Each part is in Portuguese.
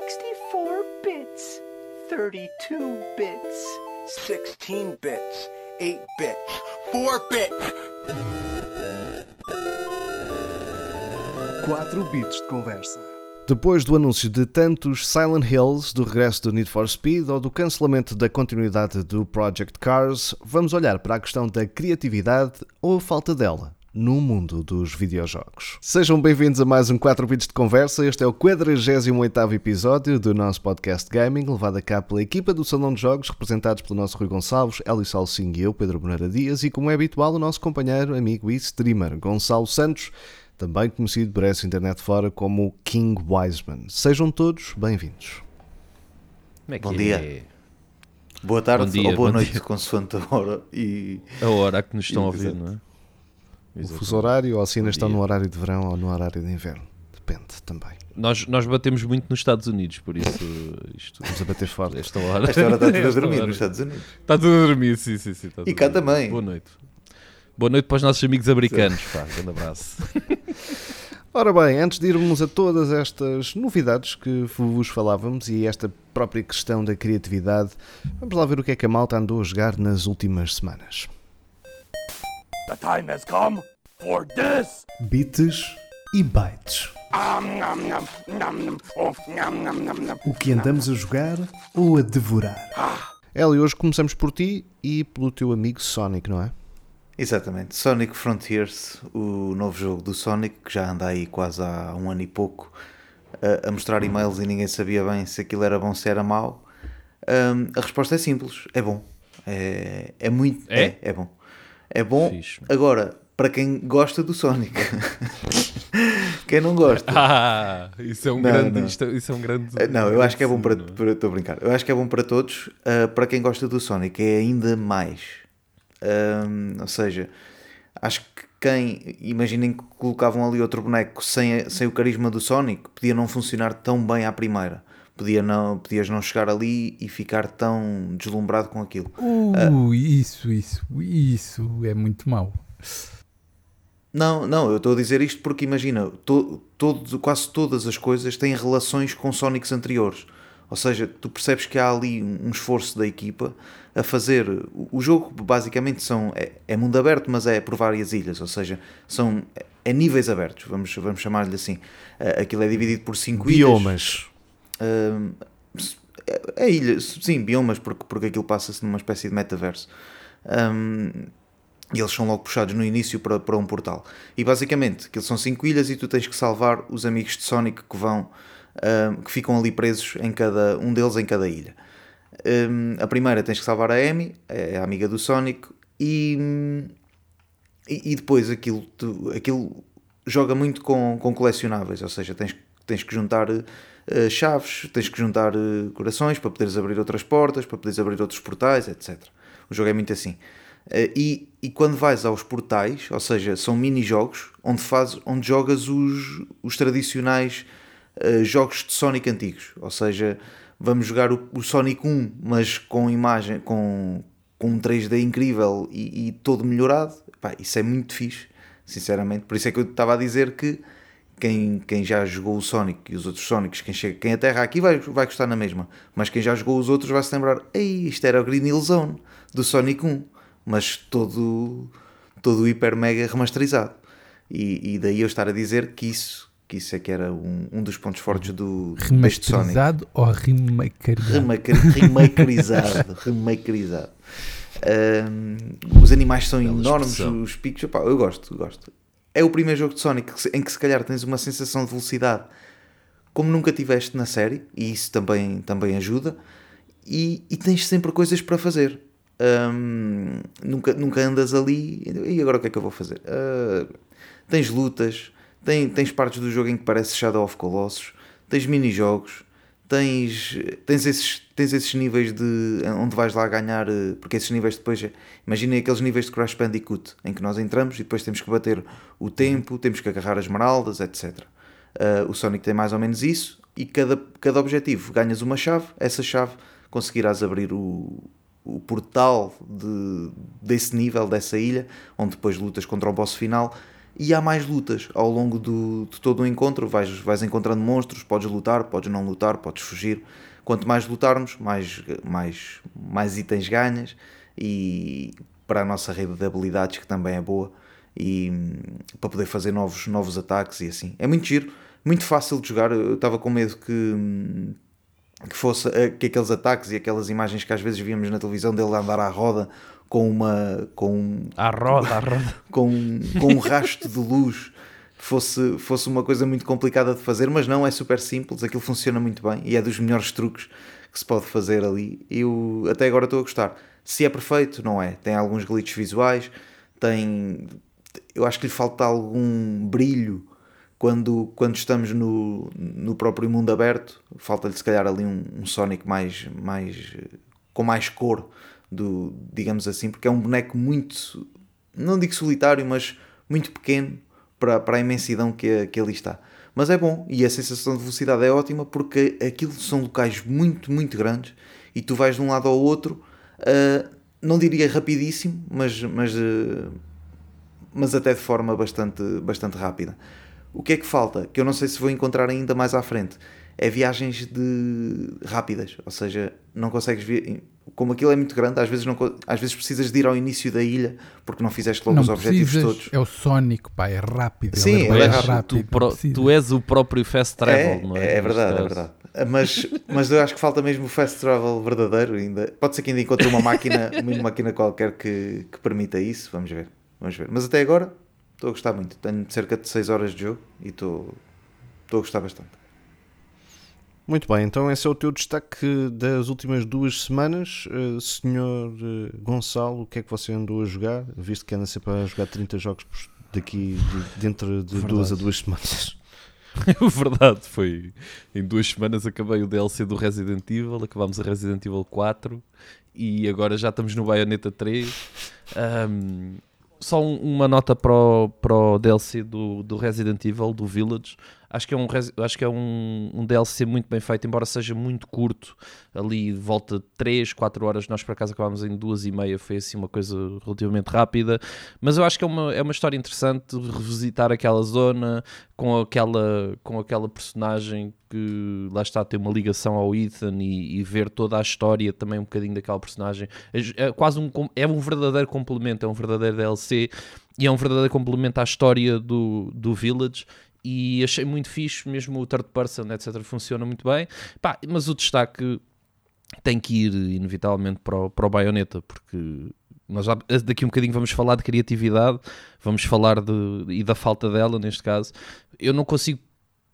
64 bits, 32 bits, 16 bits, 8 bits, 4 bits. 4 bits de conversa. Depois do anúncio de tantos Silent Hills, do regresso do Need for Speed ou do cancelamento da continuidade do Project Cars, vamos olhar para a questão da criatividade ou a falta dela no mundo dos videojogos. Sejam bem-vindos a mais um 4 bits de conversa. Este é o 48º episódio do nosso podcast Gaming, levado a cabo pela equipa do Salão de Jogos, representados pelo nosso Rui Gonçalves, Hélio Salsinho e eu, Pedro Bonara Dias, e como é habitual, o nosso companheiro, amigo e streamer, Gonçalo Santos, também conhecido por essa internet fora como King Wiseman. Sejam todos bem-vindos. Como é que Bom é? dia. Boa tarde Bom dia, ou boa noite, dia. consoante a hora. E A hora que nos estão a ouvir, não é? O fuso horário, ou se ainda Bom estão no horário de verão ou no horário de inverno. Depende também. Nós, nós batemos muito nos Estados Unidos, por isso isto. Vamos a bater forte. Esta hora. esta hora está tudo a dormir hora. nos Estados Unidos. Está tudo a dormir, sim, sim, sim. E cá também. Boa noite. Boa noite para os nossos amigos americanos. Pá, grande abraço. Ora bem, antes de irmos a todas estas novidades que vos falávamos e esta própria questão da criatividade, vamos lá ver o que é que a malta andou a jogar nas últimas semanas. The time has come for this. Bits e bytes. Um. O que andamos a jogar ou a devorar? Hélio, hoje começamos por ti e pelo teu amigo Sonic, não é? Exatamente. Sonic Frontiers, o novo jogo do Sonic, que já anda aí quase há um ano e pouco a, a mostrar e-mails e ninguém sabia bem se aquilo era bom se era mau. Hum, a resposta é simples: é bom. É, é muito. É? É, é bom. É bom. Fixe. Agora, para quem gosta do Sonic, quem não gosta. Ah, isso é um Não, grande. não. isto isso é um grande. Uh, Não, eu acho que é bom para. é? para- Estou a brincar. Eu acho que é bom para todos. uh, para quem gosta do Sonic, é ainda mais. Um, ou seja, acho que quem. Imaginem que colocavam ali outro boneco sem, sem o carisma do Sonic, podia não funcionar tão bem à primeira. Podia não, podias não chegar ali e ficar tão deslumbrado com aquilo. Uh, isso, isso, isso é muito mau. Não, não, eu estou a dizer isto porque imagina, to, todo, quase todas as coisas têm relações com Sonics anteriores. Ou seja, tu percebes que há ali um esforço da equipa a fazer. O, jogo basicamente são, é, é mundo aberto, mas é por várias ilhas. Ou seja, são é níveis abertos, vamos, vamos chamar-lhe assim. Eh, Aquilo é dividido por cinco ilhas. Biomas. Hum, é, ilha, sim, biomas, porque, porque aquilo passa-se numa espécie de metaverso. Hum, e eles são logo puxados no início para, para um portal. E basicamente, aquilo são cinco ilhas e tu tens que salvar os amigos de Sonic que vão, hum, que ficam ali presos em cada um deles em cada ilha. Hum, a primeira tens que salvar a Amy, é a amiga do Sonic, e, e, e depois aquilo, tu- aquilo joga muito com, com colecionáveis, ou seja, tens, tens que juntar eh, chaves, tens que juntar eh, corações para poderes abrir outras portas, para poderes abrir outros portais, etc. O jogo é muito assim. Eh, e, e quando vais aos portais, ou seja, são mini-jogos onde, onde jogas os, os tradicionais jogos de Sonic antigos, ou seja, vamos jogar o, o Sonic 1, mas com imagem, com, com um 3D incrível e, e todo melhorado. Pá, isso é muito fixe, sinceramente. Por isso é que eu estava a dizer que quem, quem já jogou o Sonic e os outros Sonics, quem, chega, quem aterra aqui vai, vai gostar na mesma. Mas quem já jogou os outros vai se lembrar: Ei, isto era o Green Hill Zone do Sonic 1, mas todo, todo hiper mega remasterizado. E, e daí eu estar a dizer que isso, que isso é que era um, um dos pontos fortes do deste Sonic. Remasterizado ou remakerizado? Remake- Remakerizado. remakerizado. Ahm, os animais são Bela enormes, expressão. os picos. opá, eu gosto, eu gosto. É o primeiro jogo de Sonic em que se calhar tens uma sensação de velocidade como nunca tiveste na série, e isso também, também ajuda. E, e tens sempre coisas para fazer. Ahm, nunca, nunca andas ali e agora o que é que eu vou fazer? Ah, tens lutas, tens partes do jogo em que parece Shadow of Colossus, tens mini-jogos, tens, tens, esses, tens esses níveis de onde vais lá ganhar, eh, porque esses níveis depois, imaginem aqueles níveis de Crash Bandicoot em que nós entramos e depois temos que bater o tempo, temos que agarrar as esmeraldas, etc. Ah, o Sonic tem mais ou menos isso e cada, cada objetivo ganhas uma chave, essa chave conseguirás abrir o, o portal de, desse nível, dessa ilha, onde depois lutas contra o boss final e há mais lutas ao longo do, de todo o encontro. Vais, vais encontrando monstros, podes lutar, podes não lutar, podes fugir. Quanto mais lutarmos, mais, mais, mais itens ganhas e para a nossa rede de habilidades, que também é boa, e para poder fazer novos, novos ataques e assim. É muito giro, muito fácil de jogar. Eu estava com medo que, que fosse eh, que aqueles ataques e aquelas imagens que às vezes víamos na televisão dele andar à roda com uma com um- À roda, à roda. com, com um rasto de luz fosse, fosse uma coisa muito complicada de fazer, mas não, é super simples, aquilo funciona muito bem e é dos melhores truques que se pode fazer ali. Eu até agora estou a gostar. Se é perfeito, não é. Tem alguns glitches visuais, tem. Eu acho que lhe falta algum brilho quando, quando estamos no, no próprio mundo aberto. Falta-lhe se calhar ali um, um Sonic mais, mais com mais cor, do, digamos assim, porque é um boneco muito, não digo solitário, mas muito pequeno para, para a imensidão que, que ali está. Mas é bom e a sensação de velocidade é ótima porque aquilo são locais muito, muito grandes e tu vais de um lado ao outro, ah, não diria rapidíssimo, mas, mas, ah, mas até de forma bastante, bastante rápida. O que é que falta? Que eu não sei se vou encontrar ainda mais à frente. É viagens de rápidas, ou seja, não consegues ver. Como aquilo é muito grande, às vezes, não, às vezes precisas de ir ao início da ilha porque não fizeste logo Não os objetivos precisas, todos. é o Sonic, pá, é rápido. Sim, ele ele é é rápido. rápido. Tu, pro- tu és o próprio fast travel, é, não é? é verdade, é verdade. Mas, mas eu acho que falta mesmo o fast travel verdadeiro ainda. Pode ser que ainda encontre uma máquina, uma máquina qualquer que, que permita isso. Vamos ver. Vamos ver. Mas até agora estou a gostar muito. Tenho cerca de 6 horas de jogo e estou, estou a gostar bastante. Muito bem, então esse é o teu destaque das últimas duas semanas. Eh, senhor eh, Gonçalo, o que é que você andou a jogar? Visto que anda sempre a jogar 30 jogos daqui de, dentro de duas a duas semanas. Verdade, foi em duas semanas acabei o DLC do Resident Evil, acabámos a Resident Evil 4 e agora já estamos no Bayonetta 3. Ahm, só um- uma nota para o, para o DLC do, do Resident Evil, do Village. Acho que é, um, acho que é um, um DLC muito bem feito, embora seja muito curto, ali de volta de 3, 4 horas. Nós por acaso acabámos em 2 e meia, foi assim uma coisa relativamente rápida. Mas eu acho que é uma, é uma história interessante revisitar aquela zona com aquela, com aquela personagem que lá está, tem uma ligação ao Ethan e, e ver toda a história também um bocadinho daquela personagem. É, é quase um, é um verdadeiro complemento, é um verdadeiro DLC e é um verdadeiro complemento à história do, do Village. E achei muito fixe, mesmo o third person, etc. Funciona muito bem. Pá, mas o destaque tem que ir inevitavelmente para o, para o Bayonetta, porque nós já, daqui um bocadinho vamos falar de criatividade, vamos falar de, e da falta dela neste caso. Eu não consigo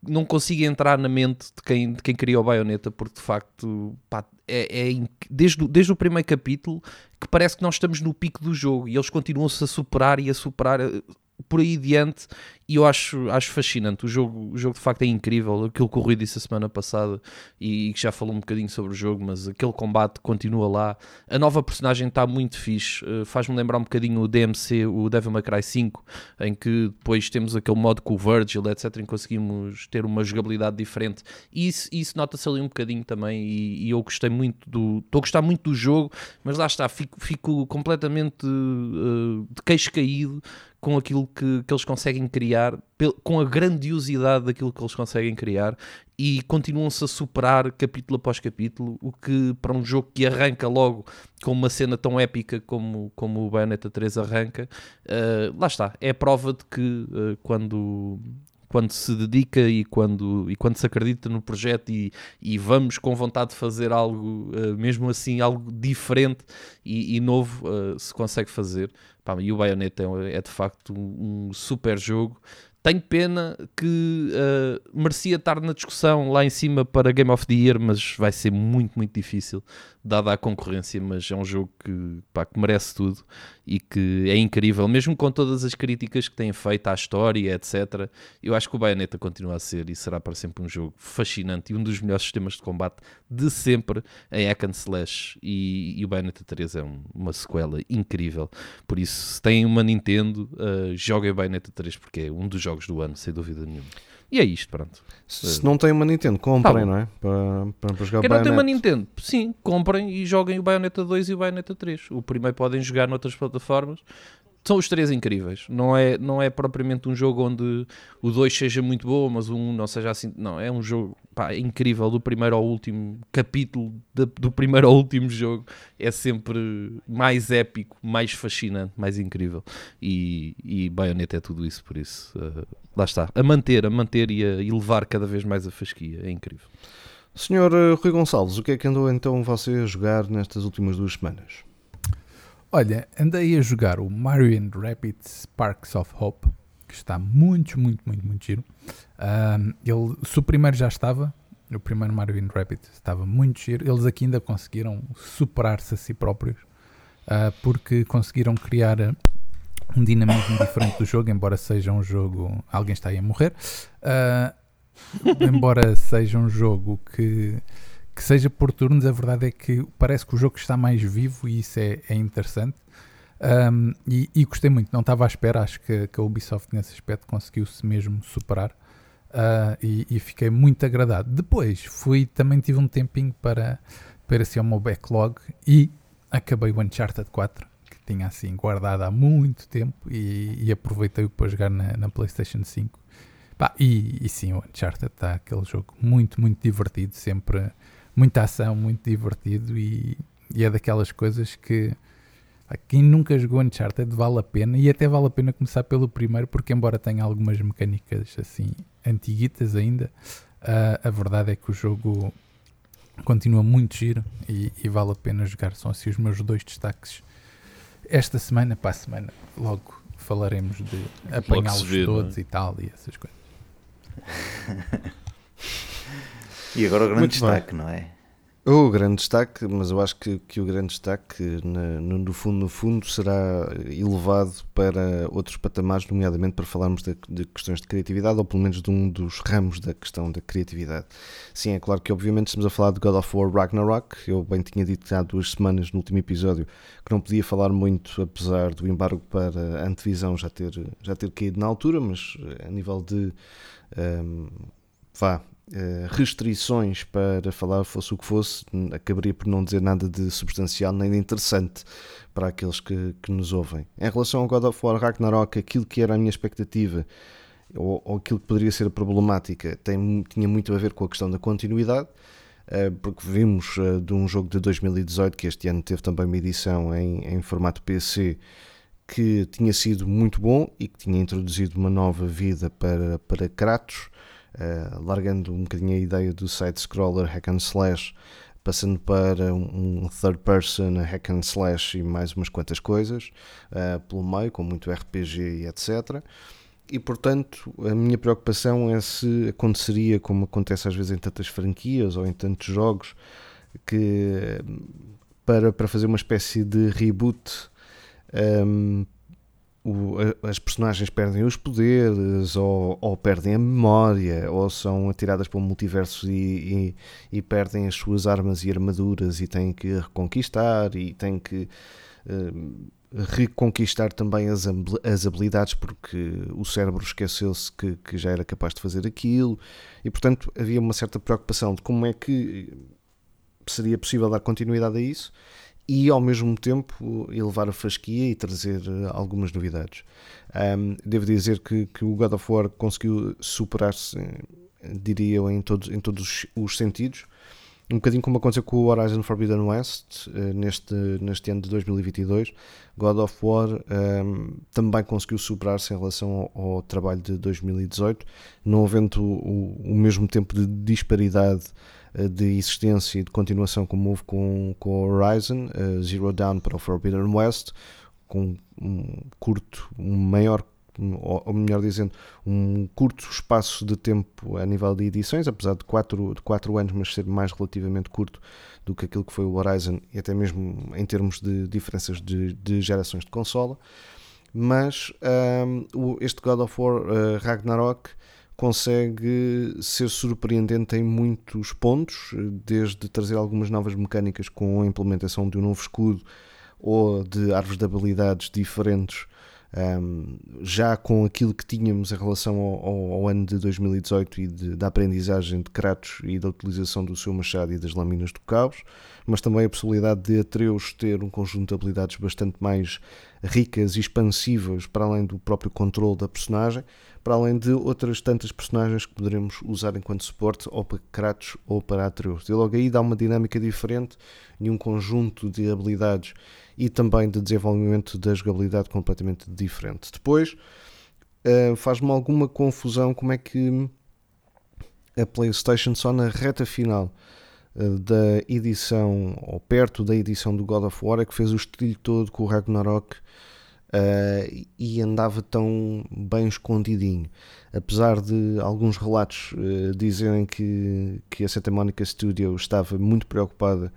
não consigo entrar na mente de quem, de quem criou o Bayonetta, porque de facto pá, é, é desde, desde o primeiro capítulo que parece que nós estamos no pico do jogo e eles continuam-se a superar e a superar eh, por aí diante e eu acho, acho fascinante. O jogo, o jogo de facto é incrível. Aquilo que o Rui disse a semana passada e, que já falou um bocadinho sobre o jogo, mas aquele combate continua lá. A nova personagem está muito fixe. eh, Faz-me lembrar um bocadinho o DMC, o Devil May Cry 5, em que depois temos aquele modo com o Virgil, etc., em conseguimos ter uma jogabilidade diferente. E isso, isso nota-se ali um bocadinho também. E, e eu gostei muito do. Estou a gostar muito do jogo, mas lá está, fico, fico completamente eh, de queixo caído com aquilo que, que eles conseguem criar, pel- com a grandiosidade daquilo que eles conseguem criar e continuam-se a superar capítulo após capítulo, o que para um jogo que arranca logo com uma cena tão épica como, como o Bayonetta 3 arranca, eh, lá está, é a prova de que eh, quando quando se dedica e quando, e quando se acredita no projeto e, e vamos com vontade de fazer algo, eh, mesmo assim, algo diferente e, e novo, eh, se consegue fazer. Pá, e o Bayonetta é, é de facto um, super jogo. Tenho pena que eh, merecia estar na discussão lá em cima para Game of the Year, mas vai ser muito, muito difícil, dada a concorrência. Mas é um jogo que, pá, que merece tudo e que é incrível, mesmo com todas as críticas que têm feito à história, etc. Eu acho que o Bayonetta continua a ser e será para sempre um jogo fascinante e um dos melhores sistemas de combate de sempre em hack and slash. E, e o Bayonetta 3 é um- uma sequela incrível. Por isso, se têm uma Nintendo, uh, joguem o Bayonetta 3 porque é um dos jogos do ano, sem dúvida nenhuma. E é isto, pronto. Se se não tem uma Nintendo, comprem, Tá não é? Para, para, para jogar Quem não tem uma. Nintendo, sim, comprem e joguem o Bayonetta 2 e o Bayonetta 3. O primeiro podem jogar noutras plataformas são os três incríveis. Não é, não é propriamente um jogo onde o 2 seja muito bom, mas o 1 um não seja assim. Não, é um jogo pá, incrível do primeiro ao último capítulo, de, do primeiro ao último jogo. É sempre mais épico, mais fascinante, mais incrível. E, e Bayonetta é tudo isso, por isso. Uh, lá está. A manter, a manter e a elevar cada vez mais a fasquia. É incrível. Senhor eh, Rui Gonçalves, o que é que andou então você a jogar nestas últimas duas semanas? Olha, andei a jogar o Mario Rapids Sparks of Hope, que está muito, muito, muito, muito giro. Um, ele, se o primeiro já estava, o primeiro Mario Rapids estava muito giro, eles aqui ainda conseguiram superar-se a si próprios, uh, porque conseguiram criar um dinamismo diferente do jogo, embora seja um jogo. Alguém está aí a morrer. Uh, embora seja um jogo que que seja por turnos, a verdade é que parece que o jogo está mais vivo e isso é, é interessante. Um, e, e, gostei muito, não estava à espera, acho que, que a Ubisoft nesse aspecto conseguiu-se mesmo superar uh, e, e, fiquei muito agradado. Depois fui, também tive um tempinho para, para assim ao meu backlog e acabei o Uncharted 4, que tinha assim guardado há muito tempo e, e aproveitei-o para jogar na, na PlayStation 5. e, e sim, o Uncharted está aquele jogo muito, muito divertido, sempre muita ação, muito divertido e, e é daquelas coisas que quem nunca jogou Uncharted vale a pena e até vale a pena começar pelo primeiro porque embora tenha algumas mecânicas assim antiguitas ainda uh, a verdade é que o jogo continua muito giro e, e, vale a pena jogar são assim os meus dois destaques esta semana para a semana logo falaremos de apanhá-los é? todos é? e tal e essas coisas E agora o grande Muito destaque, bem. não é? O grande destaque, mas eu acho que, que o grande destaque, no, no, fundo, no fundo, será elevado para outros patamares, nomeadamente para falarmos de, de, questões de criatividade, ou pelo menos de um dos ramos da questão da criatividade. Sim, é claro que obviamente estamos a falar de God of War Ragnarok, eu bem tinha dito há duas semanas no último episódio que não podia falar muito, apesar do embargo para a antevisão já ter, já ter caído na altura, mas a nível de... Um, vá, eh, restrições para falar, fosse o que fosse, acabaria por não dizer nada de substancial nem de interessante para aqueles que, que nos ouvem. Em relação ao God of War Ragnarok, aquilo que era a minha expectativa ou, ou aquilo que poderia ser a problemática tem, tinha muito a ver com a questão da continuidade, eh, porque vimos eh, de um jogo de 2018 que este ano teve também uma edição em, em formato PC que tinha sido muito bom e que tinha introduzido uma nova vida para, para Kratos largando um bocadinho a ideia do side-scroller hack and slash, passando para um, third person hack and slash e mais umas quantas coisas uh, pelo meio, com muito RPG e etc. E portanto, a minha preocupação é se aconteceria como acontece às vezes em tantas franquias ou em tantos jogos, que para, para fazer uma espécie de reboot um, ehm, o, as personagens perdem os poderes, ou, ou, perdem a memória, ou são atiradas para o multiverso e, e, e, perdem as suas armas e armaduras e têm que reconquistar e têm que uh, reconquistar também as, as habilidades porque o cérebro esqueceu-se que, que já era capaz de fazer aquilo. E portanto havia uma certa preocupação de como é que seria possível dar continuidade a isso e ao mesmo tempo elevar a fasquia e trazer eh, algumas novidades. Um, devo dizer que, que, o God of War conseguiu superar-se, diria eu, em todos, em todos os sentidos. Um bocadinho como aconteceu com o Horizon Forbidden West uh, neste, neste ano de 2022, God of War um, também conseguiu superar-se em relação ao, ao, trabalho de 2018, não havendo o, o mesmo tempo de disparidade eh, de existência e de continuação como houve com, com o Horizon, uh, Zero Dawn para o Forbidden West, com um curto, um maior, ou melhor dizendo, um curto espaço de tempo a nível de edições, apesar de 4 de quatro anos, mas ser mais relativamente curto do que aquilo que foi o Horizon, e até mesmo em termos de diferenças de, de gerações de consola. Mas um, este God of War uh, Ragnarok consegue ser surpreendente em muitos pontos, desde trazer algumas novas mecânicas com a implementação de um novo escudo ou de árvores de habilidades diferentes, um, já com aquilo que tínhamos em relação ao, ao, ao ano de 2018 e de, da aprendizagem de Kratos e da utilização do seu machado e das lâminas do caos, mas também a possibilidade de Atreus ter um conjunto de habilidades bastante mais ricas e expansivas, para além do próprio controle da personagem, para além de outras tantas personagens que poderemos usar enquanto suporte ou para Kratos ou para Atreus. E logo aí dá uma dinâmica diferente e um conjunto de habilidades e também de desenvolvimento da jogabilidade completamente diferente. Depois, uh, faz-me alguma confusão como é que a PlayStation só na reta final da edição, ou perto da edição do God of War, é que fez o estilo todo com o Ragnarok uh, e andava tão bem escondidinho. Apesar de alguns relatos uh, dizerem que, que a Santa Monica Studio estava muito preocupada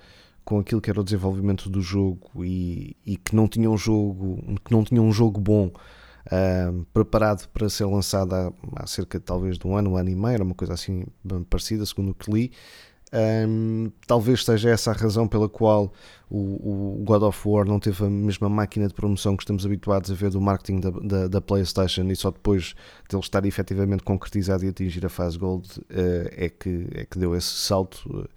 com aquilo que era o desenvolvimento do jogo e, e que não tinha um jogo que não tinha um jogo bom uh, preparado para ser lançado há, há, cerca talvez de um ano, um ano e meio, era uma coisa assim parecida, segundo o que li. Um, talvez seja essa a razão pela qual o, o, God of War não teve a mesma máquina de promoção que estamos habituados a ver do marketing da, da, da PlayStation e só depois de ele estar efetivamente concretizado e atingir a fase Gold uh, é, que, é que deu esse salto. Uh,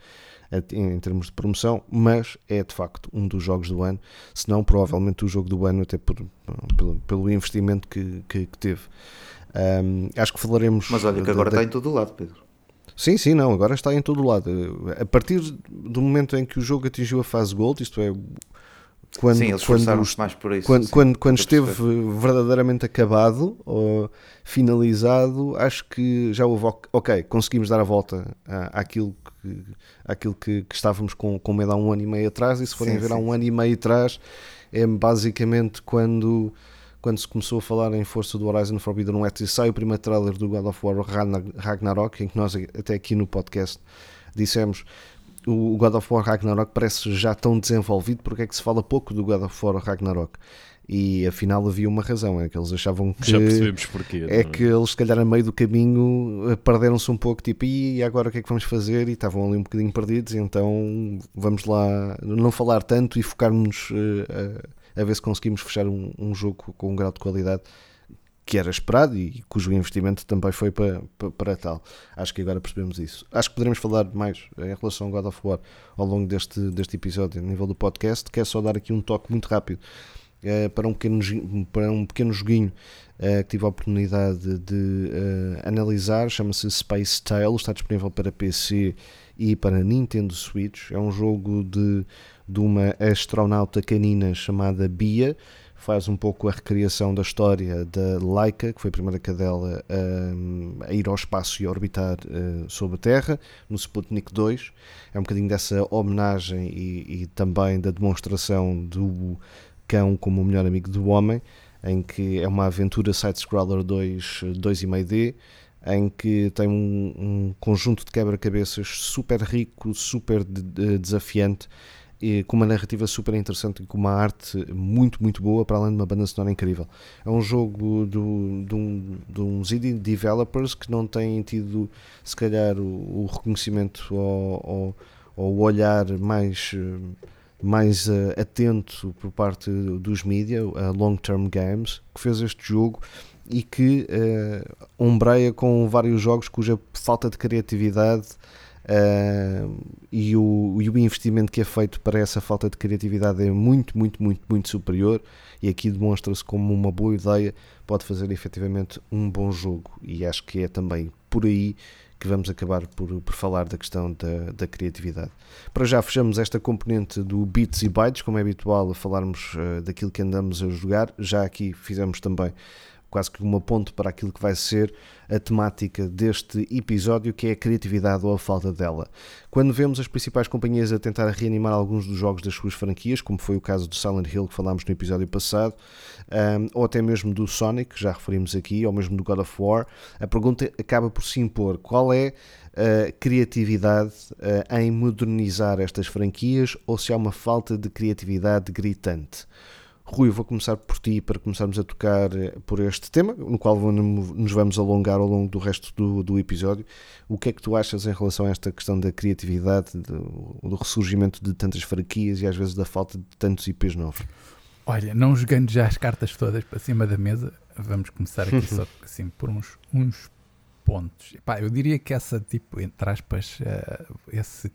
em termos de promoção, mas é de facto um dos jogos do ano, se não provavelmente o jogo do ano, até por, pelo, pelo investimento que, que, que teve. Um, acho que falaremos. Mas olha, que agora está em todo o lado, Pedro. Sim, sim, não, agora está em todo o lado. A partir do momento em que o jogo atingiu a fase Gold, isto é, quando, sim, eles quando, mais por isso. Quando, sim, quando, quando esteve verdadeiramente acabado ou finalizado, acho que já houve, ok, conseguimos dar a volta à, àquilo, que, àquilo que, que estávamos com, com medo há um ano e meio atrás, e se forem sim, ver sim. há um ano e meio atrás, é basicamente quando, quando se começou a falar em força do Horizon Forbidden West e sai o primeiro trailer do God of War Ragnarok, em que nós até aqui no podcast dissemos o God of War Ragnarok parece já tão desenvolvido, porque é que se fala pouco do God of War Ragnarok? E afinal havia uma razão, é que eles achavam que. Já percebemos porquê. É, é que eles, se calhar, a meio do caminho, eh, perderam-se um pouco, tipo, e agora o que é que vamos fazer? E estavam ali um bocadinho perdidos, então vamos lá não falar tanto e focarmos uh, a, a, ver se conseguimos fechar um, um jogo com um grau de qualidade que era esperado e cujo investimento também foi para, para, para, tal. Acho que agora percebemos isso. Acho que poderemos falar mais em relação ao God of War ao longo deste, deste episódio, a nível do podcast. Quero só dar aqui um toque muito rápido para, um pequeno, para um pequeno joguinho uh, que tive a oportunidade de uh, analisar. Chama-se Space Tale, está disponível para PC e para Nintendo Switch. É um jogo de, de uma astronauta canina chamada Bia faz um pouco a recriação da história da Laika, que foi a primeira cadela a, a ir ao espaço e a orbitar uh, sobre a Terra, no Sputnik 2. É um bocadinho dessa homenagem e, e também da demonstração do cão como o melhor amigo do homem, em que é uma aventura side-scroller 2, 2,5D, em que tem um, um conjunto de quebra-cabeças super rico, super de, de, desafiante com uma narrativa super interessante e com uma arte muito, muito boa, para além de uma banda sonora incrível. É um jogo do, de, um, de uns indie developers que não têm tido, se calhar, o, o reconhecimento ou, ou, o olhar mais, mais uh, atento por parte dos mídia, a Long Term Games, que fez este jogo e que uh, ombreia com vários jogos cuja falta de criatividade E, o, e o investimento que é feito para essa falta de criatividade é muito, muito, muito, muito superior. E aqui demonstra-se como uma boa ideia pode fazer efetivamente um bom jogo. E acho que é também por aí que vamos acabar por, por falar da questão da, da criatividade. Para já fechamos esta componente do bits e bytes, como é habitual a falarmos uh, daquilo que andamos a jogar. Já aqui fizemos também quase que uma ponte para aquilo que vai ser a temática deste episódio, que é a criatividade ou a falta dela. Quando vemos as principais companhias a tentar reanimar alguns dos jogos das suas franquias, como foi o caso do Silent Hill que falámos no episódio passado, um, ou até mesmo do Sonic, que já referimos aqui, ou mesmo do God of War, a pergunta acaba por se impor: qual é a criatividade uh, em modernizar estas franquias ou se há uma falta de criatividade gritante? Rui, vou começar por ti para começarmos a tocar eh, por este tema, no qual nos vamos alongar ao longo do resto do, do episódio. O que é que tu achas em relação a esta questão da criatividade, do, do ressurgimento de tantas franquias e às vezes da falta de tantos IPs novos? Olha, não jogando já as cartas todas para cima da mesa, vamos começar aqui só assim por uns, uns pontos. Epá, eu diria que essa, tipo, entre aspas, uh, esse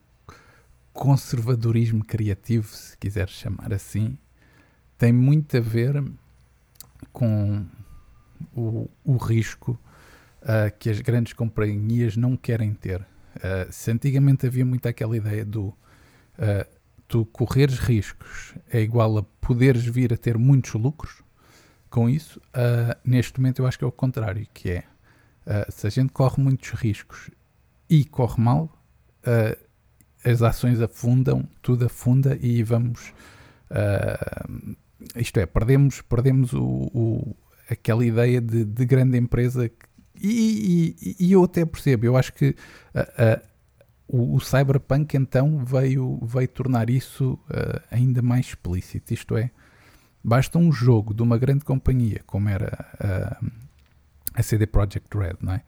conservadorismo criativo, se quiseres chamar assim, tem muito a ver com o, o risco uh, que as grandes companhias não querem ter. Uh, se antigamente havia muito aquela ideia do uh, tu correres riscos é igual a poderes vir a ter muitos lucros com isso, neste momento eu acho que é o contrário, que é se a gente corre muitos riscos e corre mal, as ações afundam, tudo afunda e vamos isto é, perdemos, perdemos o, o aquela ideia de, de grande empresa e, e, e, eu até percebo, eu acho que uh, uh, o, o, Cyberpunk então veio, veio tornar isso uh, ainda mais explícito. Isto é, basta um jogo de uma grande companhia, como era a CD Projekt Red, não é?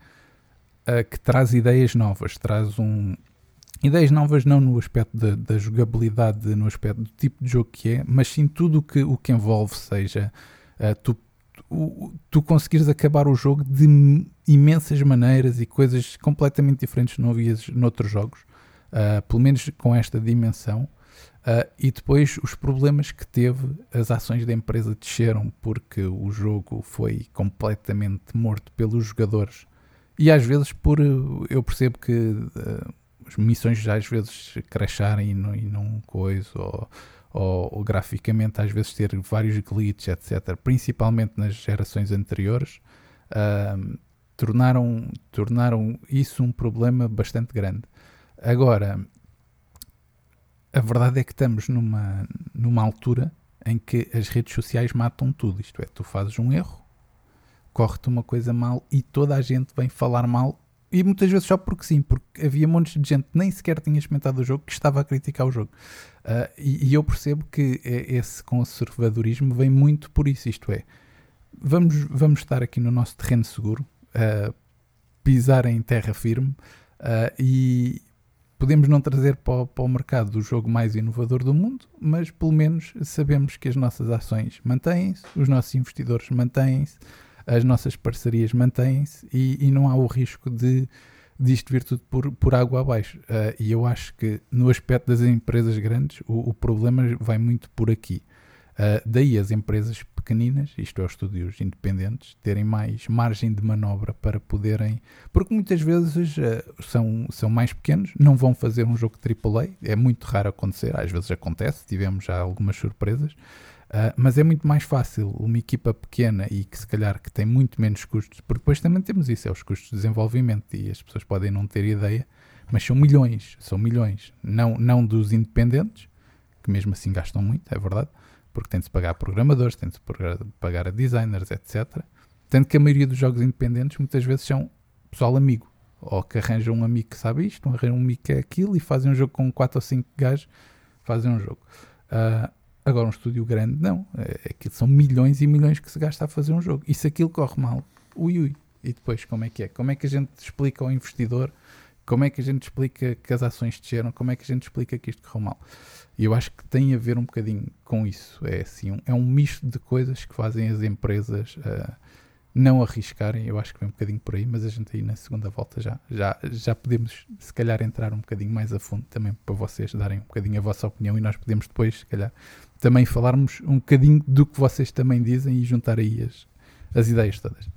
que traz ideias novas, traz um. Ideias novas não no aspecto da, da jogabilidade, no aspecto do tipo de jogo que é, mas sim tudo que, o que envolve, seja tu o, tu conseguires acabar o jogo de imensas maneiras e coisas completamente diferentes não havias noutros jogos, uh, pelo menos com esta dimensão. Uh, e depois os problemas que teve, as ações da empresa desceram porque o jogo foi completamente morto pelos jogadores. E às vezes por eu percebo que uh, as missões às vezes crasharem e não, e não coisa, ou, ou, ou, graficamente às vezes ter vários glitches, etc., principalmente nas gerações anteriores, uh, tornaram, tornaram isso um problema bastante grande. Agora, a verdade é que estamos numa, numa altura em que as redes sociais matam tudo. Isto é, tu fazes um erro, corre-te uma coisa mal e toda a gente vem falar mal e muitas vezes só porque sim, porque havia montes de gente que nem sequer tinha experimentado o jogo que estava a criticar o jogo. Uh, e, e, eu percebo que esse conservadorismo vem muito por isso, isto é, vamos, vamos estar aqui no nosso terreno seguro, uh, pisar em terra firme uh, e podemos não trazer para o, para o mercado o jogo mais inovador do mundo, mas pelo menos sabemos que as nossas ações mantêm-se, os nossos investidores mantêm-se, as nossas parcerias mantêm-se e, e, não há o risco de disto vir tudo por, por água abaixo. Uh, e eu acho que no aspecto das empresas grandes o, o problema vai muito por aqui. Uh, daí as empresas pequeninas, isto é, os estúdios independentes, terem mais margem de manobra para poderem. Porque muitas vezes uh, são, são mais pequenos, não vão fazer um jogo AAA, é muito raro acontecer, às vezes acontece, tivemos já algumas surpresas, Uh, mas é muito mais fácil uma equipa pequena e que se calhar que tem muito menos custos, porque depois também temos isso, é os custos de desenvolvimento e as pessoas podem não ter ideia, mas são milhões, são milhões, não, não dos independentes, que mesmo assim gastam muito, é verdade, porque tem de se pagar a programadores, tem de se pagar a designers, etc. Tanto que a maioria dos jogos independentes muitas vezes são pessoal amigo, ou que arranjam um amigo que sabe isto, arranjam um amigo que é aquilo e fazem um jogo com 4 ou 5 gajos, fazem um jogo. Uh, Agora, um estúdio grande, não. É, é são milhões e milhões que se gasta a fazer um jogo. E se aquilo corre mal, ui ui. E depois, como é que é? Como é que a gente explica ao investidor? Como é que a gente explica que as ações desceram? Como é que a gente explica que isto correu mal? E eu acho que tem a ver um bocadinho com isso. É assim, um, é um misto de coisas que fazem as empresas uh, não arriscarem. Eu acho que vem um bocadinho por aí, mas a gente aí na segunda volta já, já, já podemos, se calhar, entrar um bocadinho mais a fundo também para vocês darem um bocadinho a vossa opinião e nós podemos depois, se calhar, também falarmos um bocadinho do que vocês também dizem e juntar aí as, as ideias todas.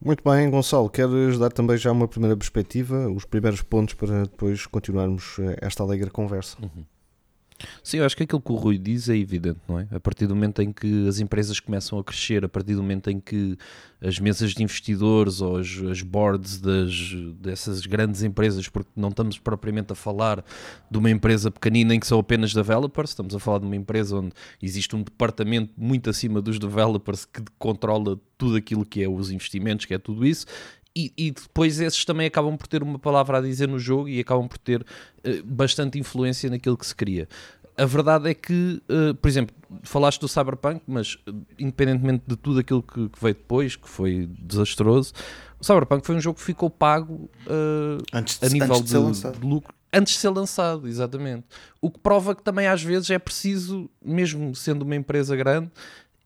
Muito bem, Gonçalo, queres dar também já uma primeira perspectiva, os primeiros pontos para depois continuarmos eh, esta alegre conversa? Uhum. Sim, eu acho que aquilo que o Rui diz é evidente, não é? A partir do momento em que as empresas começam a crescer, a partir do momento em que as mesas de investidores ou as, as boards das, dessas grandes empresas, porque não estamos propriamente a falar de uma empresa pequenina em que são apenas developers, estamos a falar de uma empresa onde existe um departamento muito acima dos developers que controla tudo aquilo que é os investimentos, que é tudo isso, e, e, depois esses também acabam por ter uma palavra a dizer no jogo e acabam por ter uh, bastante influência naquilo que se cria. A verdade é que, uh, por exemplo, falaste do Cyberpunk, mas uh, independentemente de tudo aquilo que, que, veio depois, que foi desastroso, o Cyberpunk foi um jogo que ficou pago antes de, a nível antes de, de, de lucro antes de ser lançado, exatamente. O que prova que também às vezes é preciso, mesmo sendo uma empresa grande,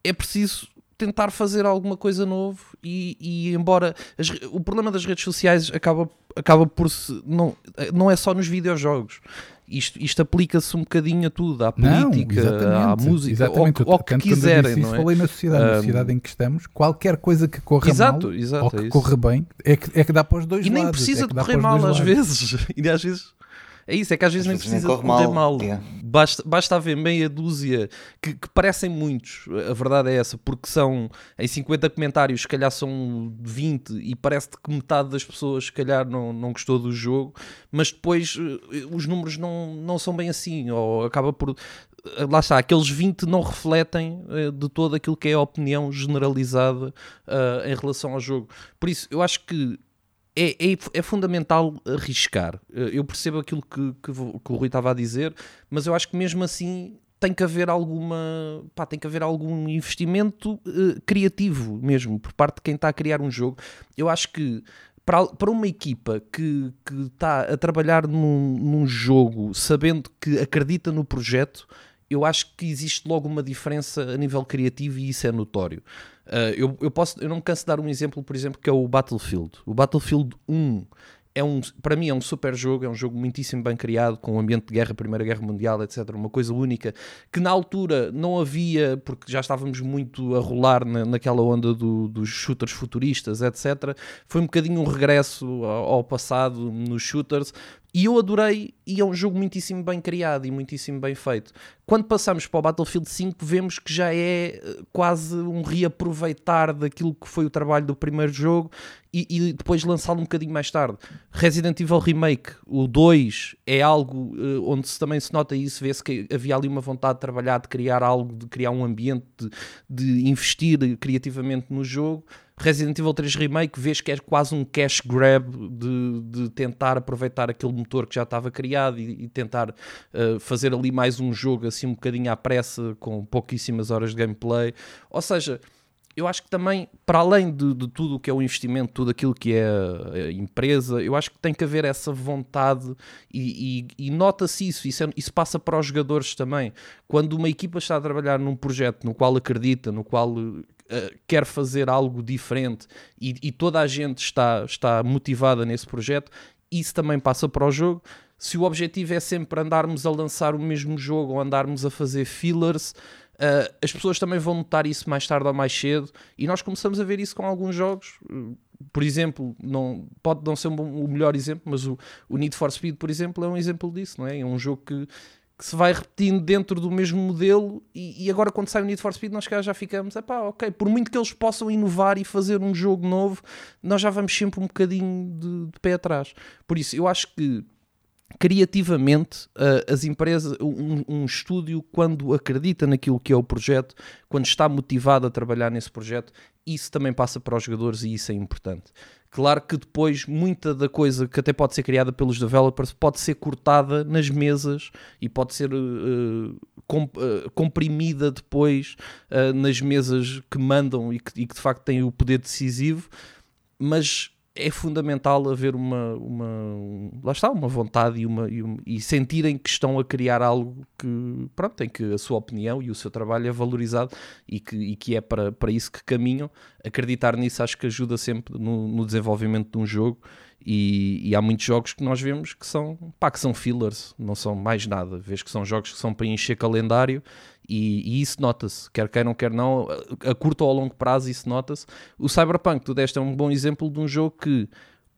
é preciso tentar fazer alguma coisa novo e, e embora as o problema das redes sociais acaba, acaba por se não, não é só nos videojogos isto, isto aplica-se um bocadinho a tudo, à Não, política, à exatamente, música, ao, exatamente. que- ao que quiserem, isso, não é? falei na sociedade, na Um, sociedade em que estamos, qualquer coisa que corra Exato, mal exato, ou é que isso. corra bem é que, é que dá para os dois E nem lados. precisa é que de dá correr para os mal às lados. vezes. E às vezes é isso, é que às vezes Às nem vezes nem precisa de corre correr mal, mal. yeah. Basta, basta haver meia dúzia que, que parecem muitos, a verdade é essa, porque são em 50 comentários, se calhar são 20 e parece que metade das pessoas, se calhar, não, não gostou do jogo, mas depois eh, os números não, não são bem assim, ou acaba por. eh, Lá está, aqueles 20 não refletem eh, de todo aquilo que é a opinião generalizada eh, em relação ao jogo. Por isso, eu acho que é, é, é fundamental arriscar. Eh, Eu percebo aquilo que, que, que o Rui estava a dizer, mas eu acho que mesmo assim tem que haver alguma pá, tem que haver algum investimento eh, criativo mesmo por parte de quem está a criar um jogo. Eu acho que para, para uma equipa que, que está a trabalhar num, num jogo sabendo que acredita no projeto, eu acho que existe logo uma diferença a nível criativo e isso é notório. Uh, eu, eu, posso, eu não me canso de dar um exemplo, por exemplo, que é o Battlefield. O Battlefield 1 é um, para mim é um super jogo, é um jogo muitíssimo bem criado, com um ambiente de guerra, Primeira Guerra Mundial, etc. Uma coisa única que na altura não havia, porque já estávamos muito a rolar na, naquela onda do- dos shooters futuristas, etc. Foi um bocadinho um regresso ao, ao passado nos shooters. E eu adorei, e é um jogo muitíssimo bem criado e muitíssimo bem feito. Quando passamos para o Battlefield 5, vemos que já é eh, quase um reaproveitar daquilo que foi o trabalho do primeiro jogo e, e depois lançá-lo um bocadinho mais tarde. Resident Evil Remake, o 2, é algo eh, onde se, também se nota isso, vê-se que havia ali uma vontade de trabalhar, de criar algo, de criar um ambiente, de, de investir criativamente no jogo. Resident Evil 3 Remake, vês que é quase um cash grab de, de tentar aproveitar aquele motor que já estava criado e, e tentar eh, fazer ali mais um jogo assim um bocadinho à pressa, com pouquíssimas horas de gameplay. Ou seja, eu acho que também, para além de, de tudo o que é o investimento, tudo aquilo que é a, empresa, eu acho que tem que haver essa vontade e, e- e nota-se isso, isso, é- isso passa para os jogadores também. Quando uma equipa está a trabalhar num projeto no qual acredita, no qual eh, quer fazer algo diferente e, e toda a gente está, está motivada nesse projeto, isso também passa para o jogo. Se o objetivo é sempre andarmos a lançar o mesmo jogo ou andarmos a fazer fillers, Uh, as pessoas também vão notar isso mais tarde ou mais cedo e nós começamos a ver isso com alguns jogos. Por exemplo, não, pode não ser um o melhor exemplo, mas o, o Need for Speed, por exemplo, é um exemplo disso, não é? É um jogo que, que se vai repetindo dentro do mesmo modelo e, e agora quando sai o Need for Speed nós já ficamos, epá, ok, por muito que eles possam inovar e fazer um jogo novo, nós já vamos sempre um bocadinho de, de pé atrás. Por isso, eu acho que criativamente as empresas, um, um estúdio quando acredita naquilo que é o projeto, quando está motivado a trabalhar nesse projeto, isso também passa para os jogadores e isso é importante. Claro que depois muita da coisa que até pode ser criada pelos developers pode ser cortada nas mesas e pode ser uh, uh, comprimida depois uh, nas mesas que mandam e que, e que de facto têm o poder decisivo, mas é fundamental haver uma, uma um- lá está, uma vontade e, uma, e, um- e sentirem que estão a criar algo que, pronto, em que a sua opinião e o seu trabalho é valorizado e que, e que é para, para isso que caminham. Acreditar nisso acho que ajuda sempre no, no desenvolvimento de um jogo e, e há muitos jogos que nós vemos que são, pá, que são fillers, não são mais nada. Vês que são jogos que são para encher calendário e, e isso nota-se, quer queiram, quer não, a, a curto ou a longo prazo isso nota-se. O Cyberpunk, tu deste é um bom exemplo de um jogo que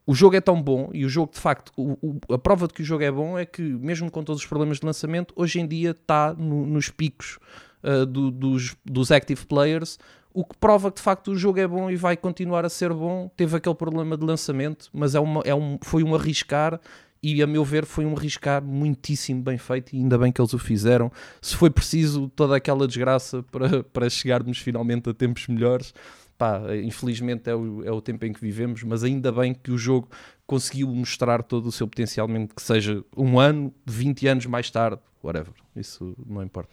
o jogo é tão bom e o jogo de facto, o- o- a prova de que o jogo é bom é que, mesmo com todos os problemas de lançamento, hoje em dia está no- nos picos uh, do- dos, dos active players, o que prova que de facto o jogo é bom e vai continuar a ser bom. Teve aquele problema de lançamento, mas é uma, é um, foi um arriscar. E a meu ver foi um arriscar muitíssimo bem feito e ainda bem que eles o fizeram. Se foi preciso toda aquela desgraça para, para chegarmos finalmente a tempos melhores, pá, infelizmente é o, é o tempo em que vivemos, mas ainda bem que o jogo conseguiu mostrar todo o seu potencial, mesmo que seja um ano, 20 anos mais tarde, whatever, isso não importa.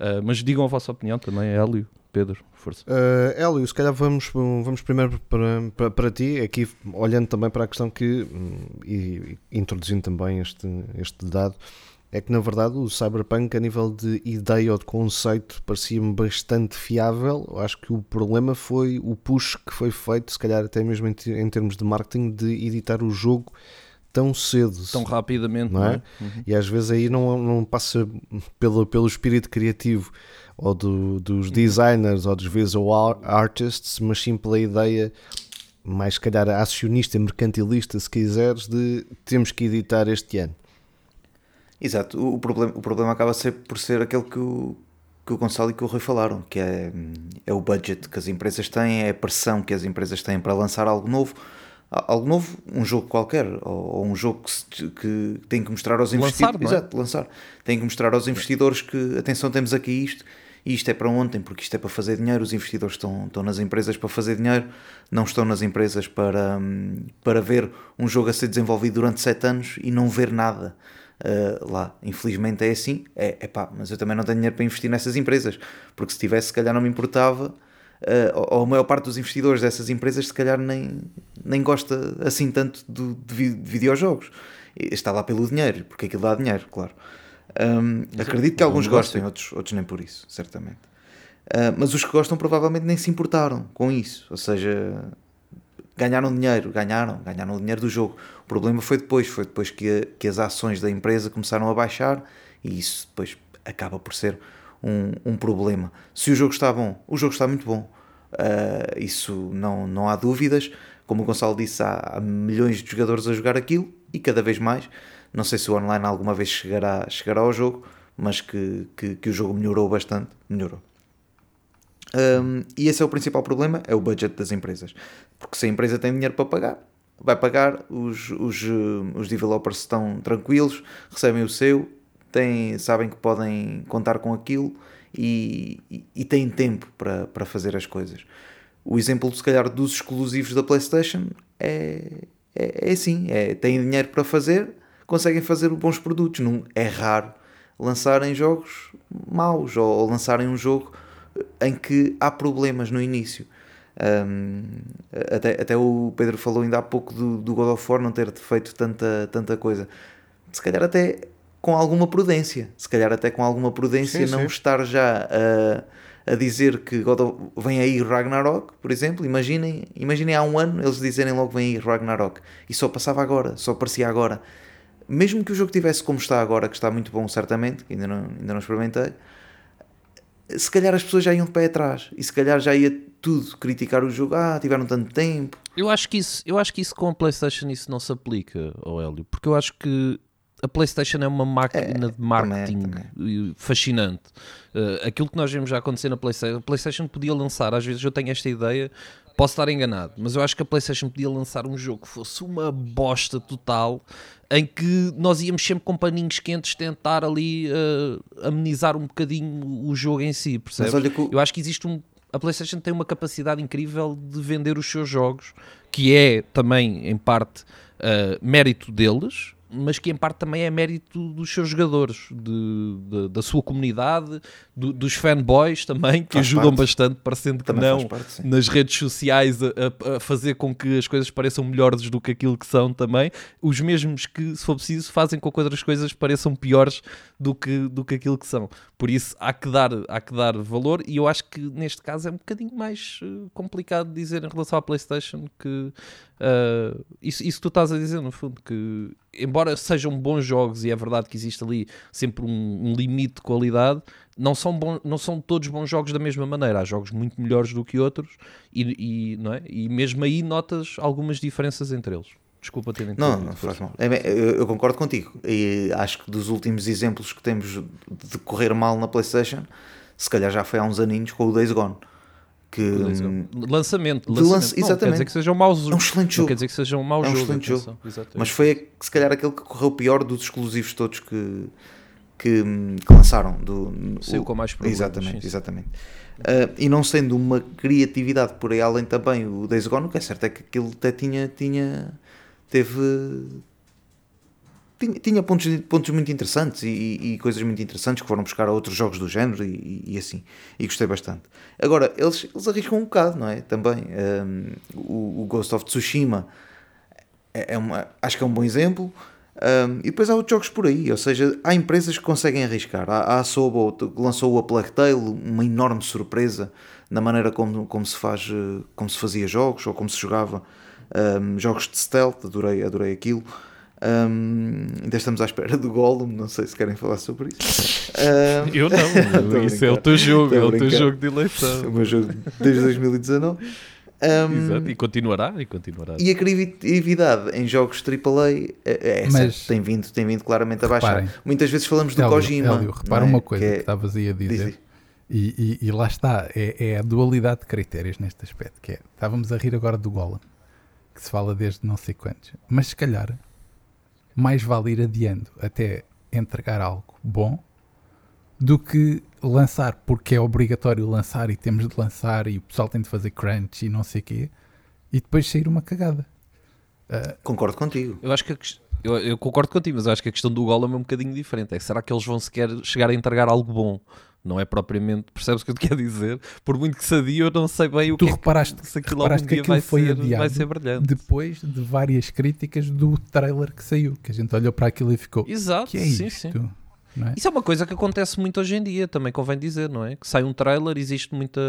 Ah, mas digam a vossa opinião também, Hélio, Pedro, força. Uh, Hélio, se calhar vamos, vamos primeiro para, para, para ti, aqui olhando também para a questão que, hum, e, e introduzindo também este, este dado, é que na verdade o Cyberpunk, a nível de ideia ou de conceito, parecia-me bastante fiável. Eu acho que o problema foi o push que foi feito, se calhar até mesmo em, em termos de marketing, de editar o jogo tão cedo. Tão rapidamente, não é? Uhum. E às vezes aí não, não passa pelo, pelo espírito criativo ou do, dos designers ou dos visual artists, mas sim pela ideia mais se calhar acionista, mercantilista, se quiseres, de temos que editar este ano. Exato, o, problema, o problema acaba ser por ser aquele que o, que o Gonçalo e que o Rui falaram, que é, é o budget que as empresas têm, é a pressão que as empresas têm para lançar algo novo. Algo novo, um jogo qualquer, ou, ou um jogo que, que tem que mostrar aos investidores. Lançar, é? Exato, lançar. Tem que mostrar aos investidores que, atenção, temos aqui isto, e isto é para ontem, porque isto é para fazer dinheiro. Os investidores estão, estão nas empresas para fazer dinheiro, não estão nas empresas para, para ver um jogo a ser desenvolvido durante sete anos e não ver nada uh, lá. Infelizmente é assim, é, é pá, mas eu também não tenho dinheiro para investir nessas empresas, porque se tivesse, se calhar não me importava. Uh, ou a maior parte dos investidores dessas empresas, se calhar, nem, nem gosta assim tanto do, de, de videojogos. Está lá pelo dinheiro, porque aquilo dá dinheiro, claro. Um, acredito que alguns gostem, outros, outros nem por isso, certamente. Uh, mas os que gostam provavelmente nem se importaram com isso. Ou seja, ganharam dinheiro, ganharam, ganharam o dinheiro do jogo. O problema foi depois, foi depois que, que as ações da empresa começaram a baixar e isso depois acaba por ser um, um problema. Se o jogo está bom, o jogo está muito bom. Uh, isso não, não há dúvidas. Como o Gonçalo disse, há, há, milhões de jogadores a jogar aquilo e cada vez mais. Não sei se o online alguma vez chegará, chegará ao jogo, mas que, que, que o jogo melhorou bastante. Melhorou. Um, e esse é o principal problema, é o budget das empresas. Porque se a empresa tem dinheiro para pagar, vai pagar, os, os, os developers estão tranquilos, recebem o seu, têm, sabem que podem contar com aquilo e, e, e têm tempo para, para fazer as coisas. O exemplo, se calhar, dos exclusivos da PlayStation é, é, é assim: é, têm dinheiro para fazer, conseguem fazer bons produtos. Não, é raro lançarem jogos maus ou, ou lançarem um jogo em que há problemas no início. Um, até, até o Pedro falou ainda há pouco do, do God of War não ter feito tanta, tanta coisa. Se calhar até com alguma prudência. Se calhar até com alguma prudência sim, não sim. estar já a, a dizer que God of, vem aí Ragnarok, por exemplo. Imaginem, imaginem há um ano eles dizerem logo vem aí Ragnarok. E só passava agora, só aparecia agora. Mesmo que o jogo tivesse como está agora, que está muito bom certamente, que ainda não, ainda não experimentei, se calhar as pessoas já iam de pé atrás e se calhar já ia tudo criticar o jogo. Ah, tiveram tanto tempo. Eu acho que isso, eu acho que isso com a PlayStation isso não se aplica ao Hélio, porque eu acho que a PlayStation é uma máquina é, de marketing também, também. fascinante. Uh, aquilo que nós vemos já acontecer na PlayStation, a PlayStation podia lançar, às vezes eu tenho esta ideia, posso estar enganado, mas eu acho que a PlayStation podia lançar um jogo que fosse uma bosta total, em que nós íamos sempre com paninhos quentes tentar ali uh, amenizar um bocadinho o jogo em si, percebes? Que... Eu acho que existe um. A PlayStation tem uma capacidade incrível de vender os seus jogos, que é também, em parte, uh, mérito deles, mas que em parte também é mérito dos seus jogadores, de, de da sua comunidade, do, dos fanboys também, que faz ajudam parte. bastante, parecendo que não, parte, nas redes sociais a, a, fazer com que as coisas pareçam melhores do que aquilo que são também. Os mesmos que, se for preciso, fazem com que outras coisas pareçam piores do que, do que aquilo que são. Por isso há que, dar, há que dar valor, e eu acho que neste caso é um bocadinho mais eh, complicado dizer em relação à PlayStation que uh, isso, isso que tu estás a dizer, no fundo, que embora sejam bons jogos e é verdade que existe ali sempre um, um limite de qualidade, não são, bom, não são todos bons jogos da mesma maneira. Há jogos muito melhores do que outros e, e, não é? e mesmo aí notas algumas diferenças entre eles. Desculpa ter Não, não faz mal. É, eu, eu, concordo contigo. E acho que dos últimos exemplos que temos de correr mal na PlayStation, se calhar já foi há uns aninhos com o Days Gone que lançamento, lançamento. Lance, exatamente. Não quer dizer que seja um mau jogo. É um excelente jogo. Não quer dizer que seja um mau é um jogo. Excelente jogo. Mas foi se calhar aquele que correu pior dos exclusivos todos que, que, que lançaram. Do, Saiu com mais problemas. Exatamente, exatamente. Uh, e não sendo uma criatividade por aí além também o Days Gone, o que é certo é que aquilo até tinha, tinha teve tinha, tinha pontos, pontos muito interessantes e, e, coisas muito interessantes que foram buscar a outros jogos do género e, e assim, e gostei bastante. Agora, eles, eles arriscam um bocado, não é? Também, um, o, o, Ghost of Tsushima é, é uma, acho que é um bom exemplo. Um, e depois há outros jogos por aí, ou seja, há empresas que conseguem arriscar. Há, a Sobo que lançou a Plague Tale, uma enorme surpresa na maneira como, como, se faz, eh, como se fazia jogos ou como se jogava um, jogos de stealth, adorei, adorei aquilo. Um, ainda estamos à espera do Gollum, não sei se querem falar sobre isso. Um, Eu não, isso é o teu jogo, é o teu jogo de o eleição. meu jogo desde 2019. Um, Exato, e continuará, e continuará. E a criatividade em jogos AAA é, é essa, Mas- tem, vindo, tem vindo claramente a baixar. Reparem. Muitas vezes falamos do Hélio, Kojima. Hélio, repara é? uma coisa que, é- estavas aí a diz, dizer. diz. E, e- e lá está, é, é a dualidade de critérios neste aspecto, que é, estávamos a rir agora do Golem, que se fala desde não sei quantos, mas se calhar mais vale ir adiando até entregar algo bom do que lançar porque é obrigatório lançar e temos de lançar e o pessoal tem de fazer crunch e não sei o quê e depois sair uma cagada. Ah, Concordo contigo. Eu acho que eu, eu concordo contigo, mas eu acho que a questão do Golem é um bocadinho diferente. É que será que eles vão sequer chegar a entregar algo bom? Não é propriamente, percebes o que eu te quero dizer? Por muito que sadia, eu não sei bem o Tu que é que- reparaste- se aquilo reparaste que aquilo vai foi ser, adiado vai ser brilhante. depois de várias críticas do trailer que saiu, que a gente olhou para aquilo e ficou, Exato, que é sim, isto? sim. Não é? Isso é uma coisa que acontece muito hoje em dia, também convém dizer, não é? Que sai um trailer, existe muita.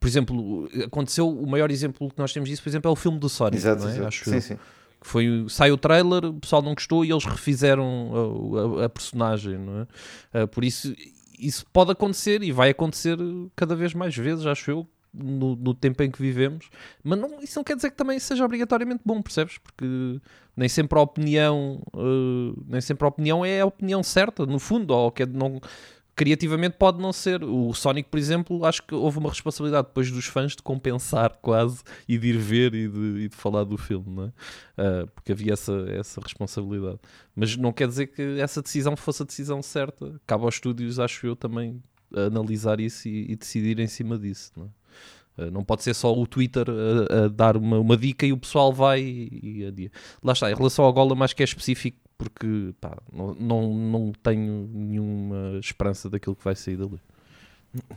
Por exemplo, aconteceu o maior exemplo que nós temos disso, por exemplo, é o filme do Sonic, Exato, não é? exato. Acho Sim, eu. sim. que foi sai o trailer, o pessoal não gostou e eles refizeram a, a- a personagem, não é? Ah, por isso, isso pode acontecer e vai acontecer cada vez mais vezes, acho eu, no, no tempo em que vivemos. Mas não, isso não quer dizer que também seja obrigatoriamente bom, percebes? Porque nem sempre a opinião, ah, nem sempre a opinião é a opinião certa, no fundo, ou que é não criativamente pode não ser. O Sonic, por exemplo, acho que houve uma responsabilidade depois dos fãs de compensar quase e de ir ver e de, e de falar do filme, não é? Ah, porque havia essa, essa responsabilidade. Mas não quer dizer que essa decisão fosse a decisão certa. Cabe aos estúdios, acho eu, também analisar isso e, e decidir em cima disso, não é? Ah, Não pode ser só o Twitter a, a dar uma, uma dica e o pessoal vai e, e adia. Lá está, em relação ao Golem, acho que é específico porque pá, não, não, não tenho nenhuma esperança daquilo que vai sair dali.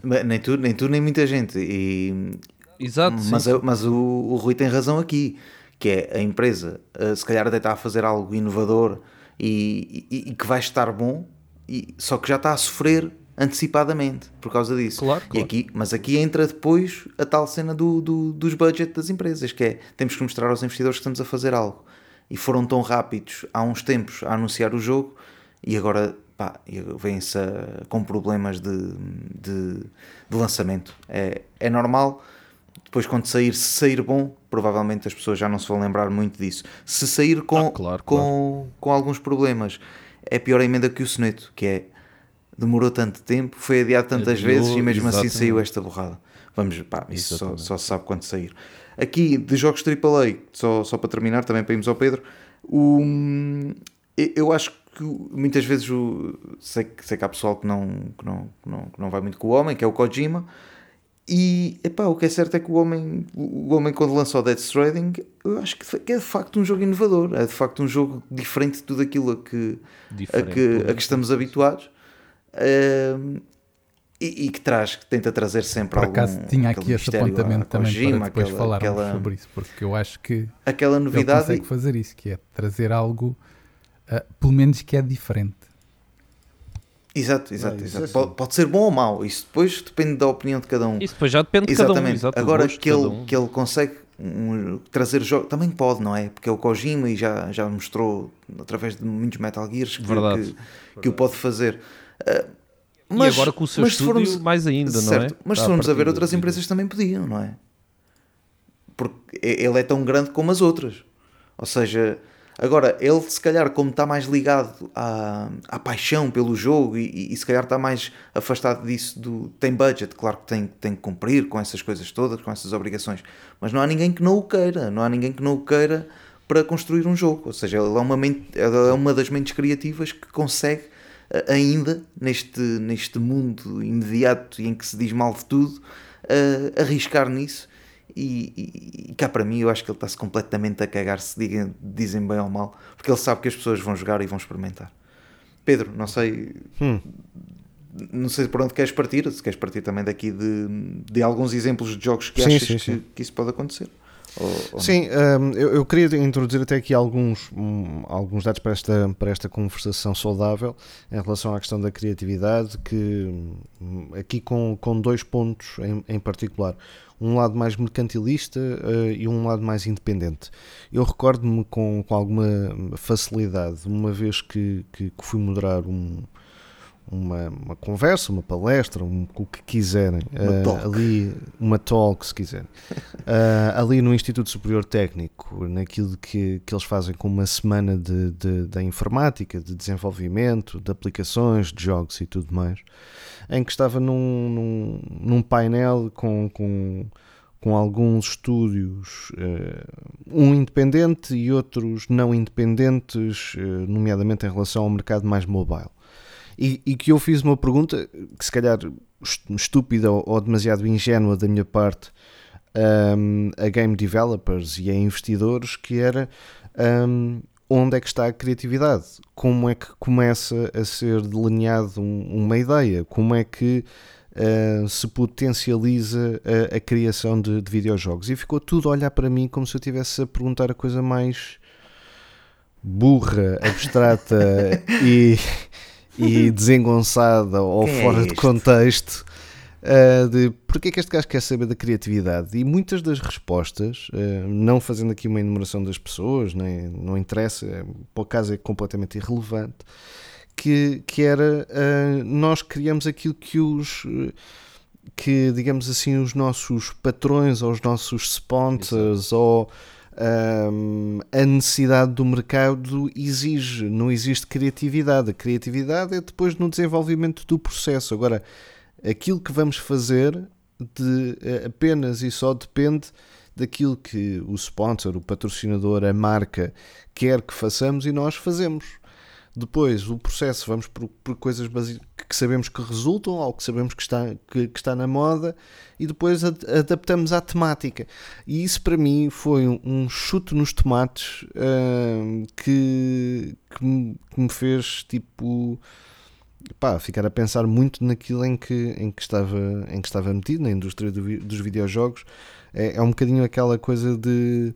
Nem tu, nem tu, nem muita gente. E, Exato, mas sim. mas o, o Rui tem razão aqui, que é a empresa, eh, se calhar até está a fazer algo inovador e, e- e que vai estar bom, e, só que já está a sofrer antecipadamente por causa disso. Claro, E claro. aqui, mas aqui entra depois a tal cena do, do- dos budgets das empresas, que é temos que mostrar aos investidores que estamos a fazer algo. E foram tão rápidos há uns tempos a anunciar o jogo e agora pá, vêm-se com problemas de, de, de lançamento. É, é normal. Depois, quando sair, se sair bom, provavelmente as pessoas já não se vão lembrar muito disso. Se sair com, Ah, claro, com, com alguns problemas, é pior a emenda que o soneto, que é demorou tanto tempo, foi adiado tantas vezes e mesmo assim exatamente. saiu esta borrada. Vamos, pá, isso só, só se sabe quando sair. Aqui, de jogos AAA, só, só para terminar, também para irmos ao Pedro, o, eu- acho que muitas vezes o, sei, que- sei que há pessoal que não, que, não, que, não, que não vai muito com o homem, que é o Kojima, e epá, o que é certo é que o homem, o homem quando lançou o Death Stranding, eu acho que é de facto um jogo inovador, é de facto um jogo diferente de tudo aquilo a que, a que, a que estamos habituados. E, e que traz, que tenta trazer sempre Por algum acaso tinha aqui esse apontamento a também Kojima, para depois aquela, falarmos aquela, sobre isso, porque eu acho que aquela ele novidade consegue fazer isso, que é trazer algo, ah, pelo menos que é diferente. Exato, exato, isso exato. é assim. Pode, pode ser bom ou mau, isso depois depende da opinião de cada um. Isso depois já depende de cada um. Exatamente. Exato, do Agora que cada ele, um. que ele consegue um, trazer jogos, também pode, não é? Porque é o Kojima e já, já mostrou através de muitos Metal Gears que, Verdade. que, que o pode fazer. Ah, e agora com o seu mas se estúdio, formos- mais ainda, não é? certo, Mas se formos a ver, outras empresas também podiam, não é? Porque ele é tão grande como as outras. Ou seja, agora, ele se calhar, como está mais ligado à, à paixão pelo jogo e, e- se calhar está mais afastado disso, do, tem budget, claro que tem, tem que cumprir com essas coisas todas, com essas obrigações, mas não há ninguém que não o queira, não há ninguém que não o queira para construir um jogo. Ou seja, ele é uma, mente, ele é uma das mentes criativas que consegue ainda neste, neste mundo imediato e em que se diz mal de tudo, eh, arriscar nisso. E, e- e cá para mim, eu acho que ele está-se completamente a cagar se digam- dizem bem ou mal, porque ele sabe que as pessoas vão jogar e vão experimentar. Pedro, não sei, Hum. não sei por onde queres partir, se queres partir também daqui de, de alguns exemplos de jogos que Sim, achas sim, que, sim. que isso pode acontecer. Sim, hum, eu, eu queria introduzir até aqui alguns, hum, alguns dados para esta, para esta conversação saudável em relação à questão da criatividade, que hum, aqui com, com dois pontos em, em particular. Um lado mais mercantilista eh, e um lado mais independente. Eu recordo-me com, com alguma facilidade, uma vez que, que, que fui moderar um, uma, uma conversa, uma palestra, um, o que quiserem, Uma talk. ali, uma talk, se quiserem. Ah, ali no Instituto Superior Técnico, naquilo que, que eles fazem com uma semana de, de, da informática, de desenvolvimento, de aplicações, de jogos e tudo mais, em que estava num, num, num painel com, com, com alguns estúdios, eh, um independente e outros não independentes, nomeadamente em relação ao mercado mais mobile. E, e que eu fiz uma pergunta que se calhar est- estúpida ou, ou demasiado ingênua da minha parte, um, a game developers e a investidores que era um, onde é que está a criatividade, como é que começa a ser delineado um- uma ideia, como é que uh, se potencializa a, a criação de, de videojogos? E ficou tudo a olhar para mim como se eu estivesse a perguntar a coisa mais burra, abstrata e, e desengonçada ou Quem é fora de este? contexto uh, de porque é que este gajo quer saber da criatividade e muitas das respostas, uh, não fazendo aqui uma enumeração das pessoas, nem, não interessa, é, por acaso é completamente irrelevante, que, que era uh, nós criamos aquilo que os que digamos assim os nossos patrões ou os nossos sponsors ou um, a necessidade do mercado exige, não existe criatividade. A criatividade é depois no desenvolvimento do processo. Agora, aquilo que vamos fazer de, eh, apenas e só depende daquilo que o sponsor, o patrocinador, a marca quer que façamos e nós fazemos. Depois, o processo, vamos por, por coisas que sabemos que resultam ou que sabemos que está, que, que está na moda e depois ad- adaptamos à temática. E isso para mim foi um, um chute nos tomates hum, que, que, me, que me fez tipo pá, ficar a pensar muito naquilo em que, em que, estava, em que estava metido, na indústria do dos videojogos. É, é um bocadinho aquela coisa de,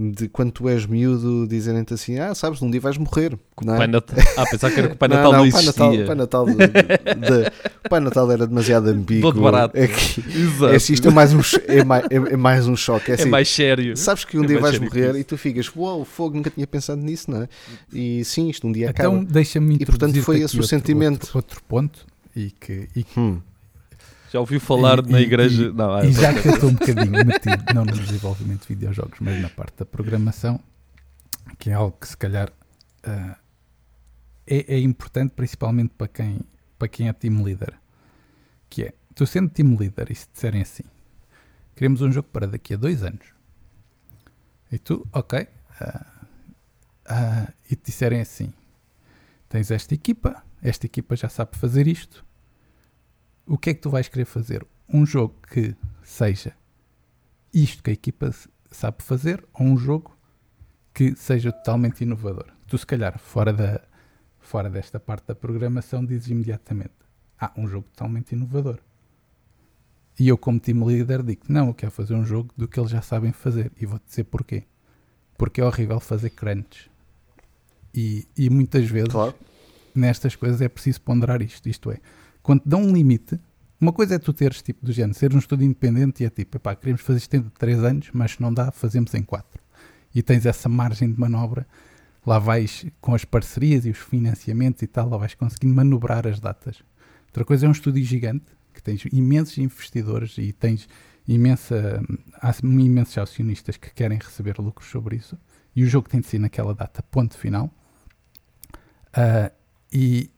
de quando tu és miúdo dizerem-te assim: Ah, sabes, um dia vais morrer. Não é? Pai Natal. Ah, pensava que era que o Pai Natal não, o Pai existia. Natal, o Pai Natal, de- de- o Pai Natal era demasiado ambíguo. Todo barato. É, que, Exato. é, assim, isto é mais um, é mais, é, é mais um choque. É, É assim, mais sério. Sabes que um é dia vais morrer e tu ficas, uau, fogo, nunca tinha pensado nisso, não é? E sim, isto um dia Então acaba. deixa-me E, portanto, foi esse o outro- sentimento. Outro, outro ponto e que, e que Hum, Já ouviu falar E- na igreja? E, não, ah, e já que eu estou um bocadinho metido, não no desenvolvimento de videojogos, mas na parte da programação, que é algo que se calhar ah, é, é importante principalmente para quem, para quem é team leader. Que é, tu sendo team leader e se disserem assim, queremos um jogo para daqui a dois anos. E tu, ok. ah, ah, e te disserem assim, tens esta equipa, esta equipa já sabe fazer isto, o que é que tu vais querer fazer? Um jogo que seja isto que a equipa sabe fazer ou um jogo que seja totalmente inovador? Tu, se calhar, fora, da, fora desta parte da programação, dizes imediatamente: Ah, um jogo totalmente inovador. E eu, como team leader, digo: Não, eu quero fazer um jogo do que eles já sabem fazer. E vou-te dizer porquê. Porque é horrível fazer crunch. E, e muitas vezes claro. nestas coisas é preciso ponderar isto. Isto é, quando te dão um limite, uma coisa é tu teres tipo do género, ser um estudo independente e é tipo, epá, queremos fazer isto em 3 anos, mas se não dá, fazemos em 4. E tens essa margem de manobra, lá vais com as parcerias e os financiamentos e tal, lá vais conseguindo manobrar as datas. Outra coisa é um estúdio gigante, que tens imensos investidores e tens imensa, há imensos acionistas que querem receber lucros sobre isso, e o jogo tem de ser naquela data, ponto final. Ah, e,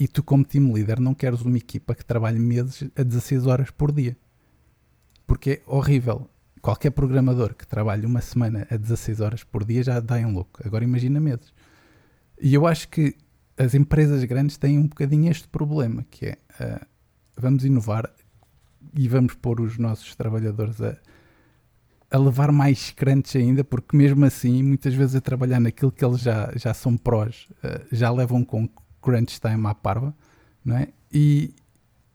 e tu, como team leader, não queres uma equipa que trabalhe meses a 16 horas por dia. Porque é horrível. Qualquer programador que trabalhe uma semana a 16 horas por dia já dá em louco. Agora imagina meses. E eu acho que as empresas grandes têm um bocadinho este problema, que é ah, vamos inovar e vamos pôr os nossos trabalhadores a, a levar mais crunch ainda, porque mesmo assim, muitas vezes a trabalhar naquilo que eles já, já são prós, ah, já levam com crunch time à parva, não é? E,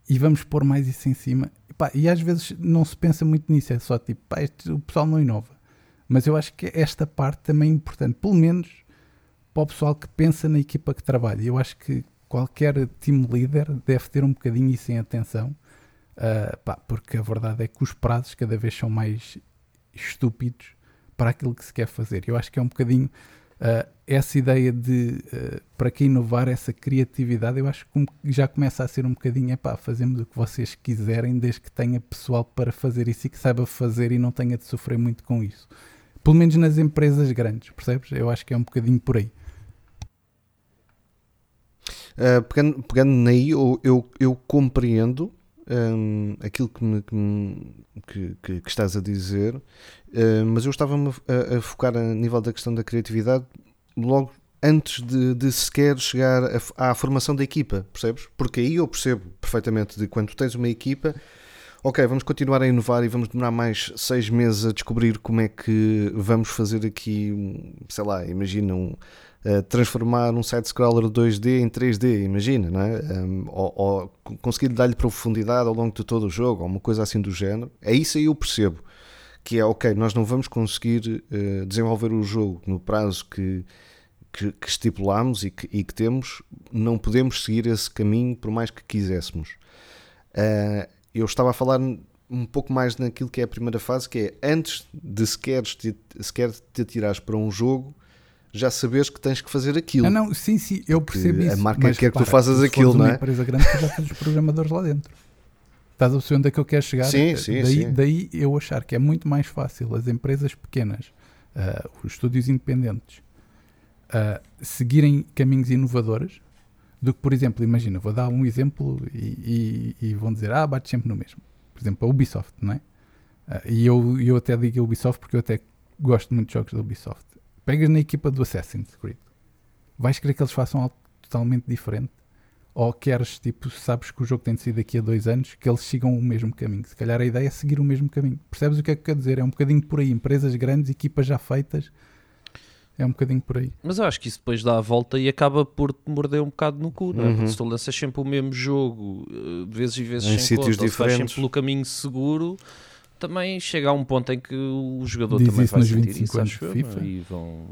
e vamos pôr mais isso em cima. pá, e às vezes não se pensa muito nisso, é só tipo, pá, este- o pessoal não inova. Mas eu acho que esta parte também é importante, pelo menos para o pessoal que pensa na equipa que trabalha. Eu acho que qualquer team leader deve ter um bocadinho isso em atenção, ah, pá, porque a verdade é que os prazos cada vez são mais estúpidos para aquilo que se quer fazer. Eu acho que é um bocadinho ah, essa ideia de ah, para que inovar essa criatividade, eu acho que já começa a ser um bocadinho, é pá, fazemos o que vocês quiserem, desde que tenha pessoal para fazer isso e que saiba fazer e não tenha de sofrer muito com isso. Pelo menos nas empresas grandes, percebes? Eu acho que é um bocadinho por aí. Uh, pegando, pegando naí, eu, eu, eu compreendo um, aquilo que, me- que, me- que- que- estás a dizer, uh, mas eu estava-me a, a focar a nível da questão da criatividade logo antes de, de sequer chegar a à formação da equipa, percebes? Porque aí eu percebo perfeitamente de quando tens uma equipa, ok, vamos continuar a inovar e vamos demorar mais seis meses a descobrir como é que vamos fazer aqui, sei lá, imagina um, uh, transformar um side-scroller 2D em 3D, imagina, não é? Um, ou, ou co- conseguir dar-lhe profundidade ao longo de todo o jogo, ou uma coisa assim do género. É isso aí eu percebo. Que é, ok, nós não vamos conseguir uh, desenvolver o jogo no prazo que, que, que estipulámos e que, e que temos, não podemos seguir esse caminho por mais que quiséssemos. Uh, eu estava a falar um pouco mais naquilo que é a primeira fase, que é antes de sequer te, sequer te atirares para um jogo, já saberes que tens que fazer aquilo. Ah, não, sim, sim, eu Porque percebo a isso. marca quer que tu faças aquilo, não uma é? empresa grande, tu já tens os programadores lá dentro. Estás a perceber onde é que eu quero chegar? Sim, sim, daí, sim. daí eu achar que é muito mais fácil as empresas pequenas, ah, os estúdios independentes, ah, seguirem caminhos inovadores do que, por exemplo, imagina, vou dar um exemplo e, e- e vão dizer, ah, bate sempre no mesmo. Por exemplo, a Ubisoft, não é? Ah, e eu, eu até digo a Ubisoft porque eu até gosto muito de jogos da Ubisoft. Pegas na equipa do Assassin's Creed, vais querer que eles façam algo totalmente diferente? Ou queres, tipo, sabes que o jogo tem de sair daqui a dois anos, que eles sigam o mesmo caminho? Se calhar a ideia é seguir o mesmo caminho. Percebes o que é que quer dizer? É um bocadinho por aí. Empresas grandes, equipas já feitas, é um bocadinho por aí. Mas eu acho que isso depois dá a volta e acaba por te morder um bocado no cu, não é? Uhum. Porque se tu lanças sempre o mesmo jogo, eh, de vezes e vezes Em sem sítios conta, ou se vais diferentes. sempre pelo caminho seguro, também chega a um ponto em que o jogador Diz também isso vai nos sentir 25 isso, anos acho eu, FIFA. é? E vão...